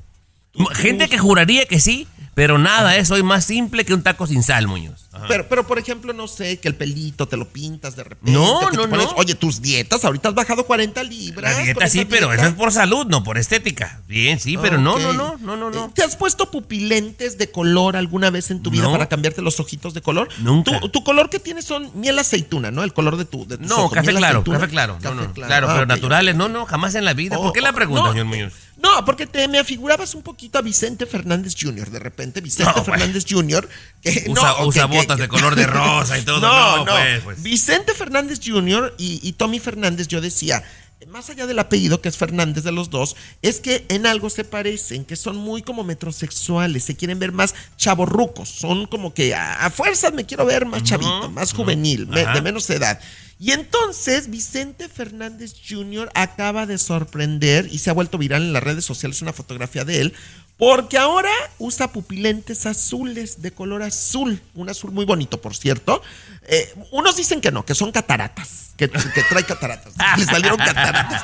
S4: Gente que juraría que sí, pero nada, eh, soy más simple que un taco sin sal, Muñoz. Ajá.
S10: Pero, pero, por ejemplo, no sé, que el pelito te lo pintas de repente.
S4: No,
S10: que te
S4: no,
S10: pones-
S4: no.
S10: Oye, tus dietas, ahorita has bajado 40 libras.
S4: La dieta sí, pero
S10: dieta.
S4: eso es por salud, no por estética. Bien, sí, pero no, no, no, no, no, no.
S10: ¿Te has puesto pupilentes de color alguna vez en tu vida
S4: No.
S10: para cambiarte los ojitos de color?
S4: Nunca.
S10: Tu, tu color que tienes son miel aceituna, ¿no? El color de tu de tus
S4: No,
S10: ojos,
S4: café claro, café claro. No, no,
S10: Café
S4: claro,
S10: Ah,
S4: pero naturales, no, no, jamás en la vida. ¿Por qué la
S10: Oh,
S4: pregunta,
S10: no,
S4: señor Muñoz?
S10: No, porque te me afigurabas un poquito a Vicente Fernández Jr. De repente, Vicente
S4: No.
S10: Fernández Jr. que
S4: Usa-
S10: no,
S4: usa
S10: que- que-
S4: botas
S10: que-
S4: de color de rosa y todo. No, pues, pues.
S10: Vicente Fernández Jr. Y, y Tommy Fernández, yo decía, más allá del apellido, que es Fernández de los dos, es que en algo se parecen, que son muy como metrosexuales, se quieren ver más chavorrucos, son como que a, a fuerzas me quiero ver más chavito, más juvenil, me- de menos edad. Y entonces Vicente Fernández Jr. acaba de sorprender y se ha vuelto viral en las redes sociales una fotografía de él, porque ahora usa pupilentes azules de color azul, un azul muy bonito, por cierto. Eh, unos dicen que no, que son cataratas, que, que trae cataratas, le salieron cataratas,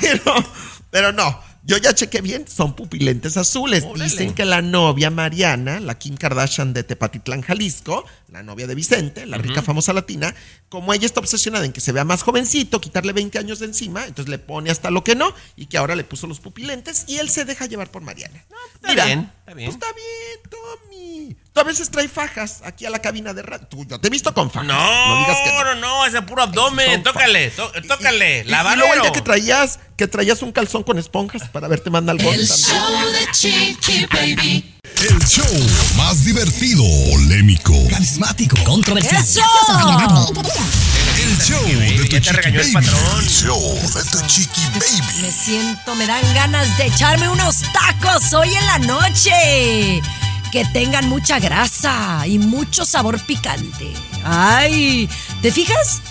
S10: pero, pero no. Yo ya chequé bien, son pupilentes azules. Dicen que la novia Mariana, la Kim Kardashian de Tepatitlán, Jalisco, la novia de Vicente, la rica famosa latina, como ella está obsesionada en que se vea más jovencito, quitarle 20 años de encima, entonces le pone hasta lo que no, y que ahora le puso los pupilentes y él se deja llevar por Mariana.
S4: Está bien, está bien.
S10: pues está bien, Tommy. Tú a veces traes fajas aquí a la cabina de radio. Tú, yo te he visto con fajas.
S4: No,
S10: no digas que no.
S4: no, no, ese puro abdomen. Tócale, tó- tócale.
S10: Y- y, luego el día que traías, que traías un calzón con esponjas para verte más nalgón
S3: El
S10: también.
S3: show de Chiqui Baby.
S6: El show más divertido, polémico,
S9: Carismático. Controversial.
S6: El show de
S4: baby,
S6: tu chiqui
S4: regañó el
S6: baby.
S4: patrón.
S6: El show de tu chiqui baby.
S2: Me siento, me dan ganas de echarme unos tacos hoy en la noche. Que tengan mucha grasa y mucho sabor picante. Ay, ¿te fijas?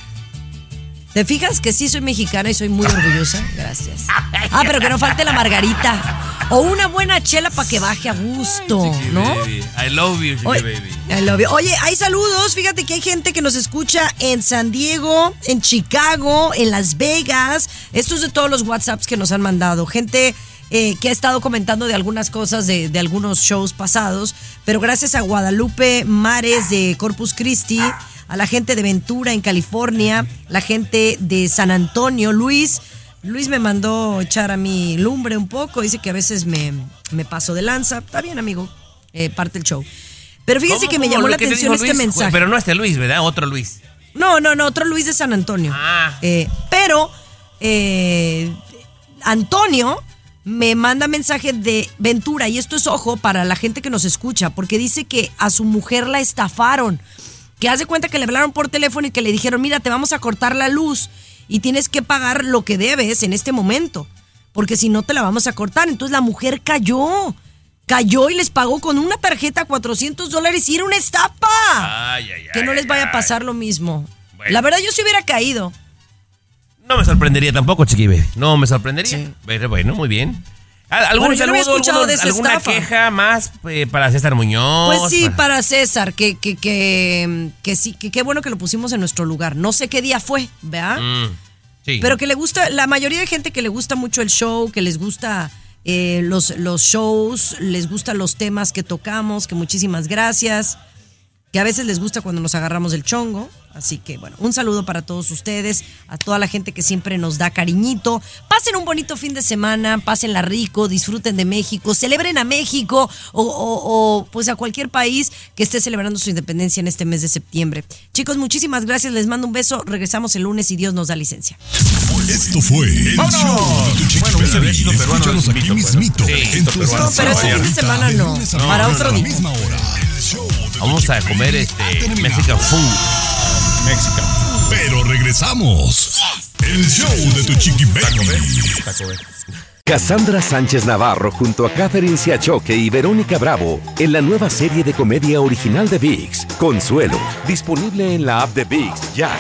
S2: ¿Te fijas que sí soy mexicana y soy muy orgullosa? Gracias. Ah, pero que no falte la margarita. O una buena chela para que baje a gusto, ¿no?
S4: Baby, I love you,
S2: Oye,
S4: baby.
S2: I love you. Oye, hay saludos. Fíjate que hay gente que nos escucha en San Diego, en Chicago, en Las Vegas. Esto es de todos los WhatsApps que nos han mandado. Gente eh, que ha estado comentando de algunas cosas de, de algunos shows pasados. Pero gracias a Guadalupe Mares de Corpus Christi, a la gente de Ventura en California, la gente de San Antonio, Luis. Luis me mandó echar a mi lumbre un poco. Dice que a veces me, me paso de lanza. Está bien, amigo. Eh, parte el show. Pero fíjense
S4: ¿Cómo,
S2: que me llamó la atención este
S4: Luis,
S2: mensaje.
S4: Pero no este Luis, ¿verdad? Otro Luis.
S2: No, no, no, otro Luis de San Antonio.
S4: Ah.
S2: Eh, pero eh, Antonio me manda mensaje de Ventura, y esto es ojo para la gente que nos escucha, porque dice que a su mujer la estafaron. Que hace cuenta que le hablaron por teléfono y que le dijeron, mira, te vamos a cortar la luz y tienes que pagar lo que debes en este momento, porque si no te la vamos a cortar. Entonces la mujer cayó. Cayó y les pagó con una tarjeta 400 dólares y era una estafa.
S4: Ay, ay, ay.
S2: Que no les vaya a pasar lo mismo.
S4: Bueno.
S2: La verdad, yo sí hubiera caído.
S4: No me sorprendería tampoco, chiqui baby. No me sorprendería. Pero bueno, muy bien. ¿Al- ¿Algún
S2: Bueno, yo no había
S4: saludo,
S2: escuchado
S4: alguno-
S2: de esa
S4: alguna
S2: estafa.
S4: queja más eh, para César Muñoz?
S2: Pues sí,
S4: Para-
S2: para César, que, que, que, que sí, que qué bueno que lo pusimos en nuestro lugar. No sé qué día fue, ¿verdad?
S4: Mm, sí.
S2: Pero que le gusta, la mayoría de gente que le gusta mucho el show, que les gusta eh, los, los shows, les gustan los temas que tocamos, que muchísimas gracias. Que a veces les gusta cuando nos agarramos el chongo, Así que bueno, un saludo para todos ustedes, a toda la gente que siempre nos da cariñito. Pasen un bonito fin de semana, pásenla rico, disfruten de México, celebren a México o, o- o, pues a cualquier país que esté celebrando su independencia en este mes de septiembre. Chicos, muchísimas gracias, les mando un beso, regresamos el lunes y Dios nos da licencia.
S6: Esto fue el
S5: ¡Vámonos!
S6: show de tu
S5: Bueno,
S6: Escúchanos aquí mismito,
S5: Sí,
S6: en tu
S5: peruano.
S6: estación
S2: Pero este fin de semana no, para otro día.
S4: Vamos a comer este
S6: terminado.
S4: Mexican food.
S5: Mexican.
S6: Pero regresamos. El show de tu chiqui baby.
S14: Cassandra Sánchez Navarro junto a Catherine Siachoque y Verónica Bravo en la nueva serie de comedia original de VIX, Consuelo, disponible en la app de VIX ya.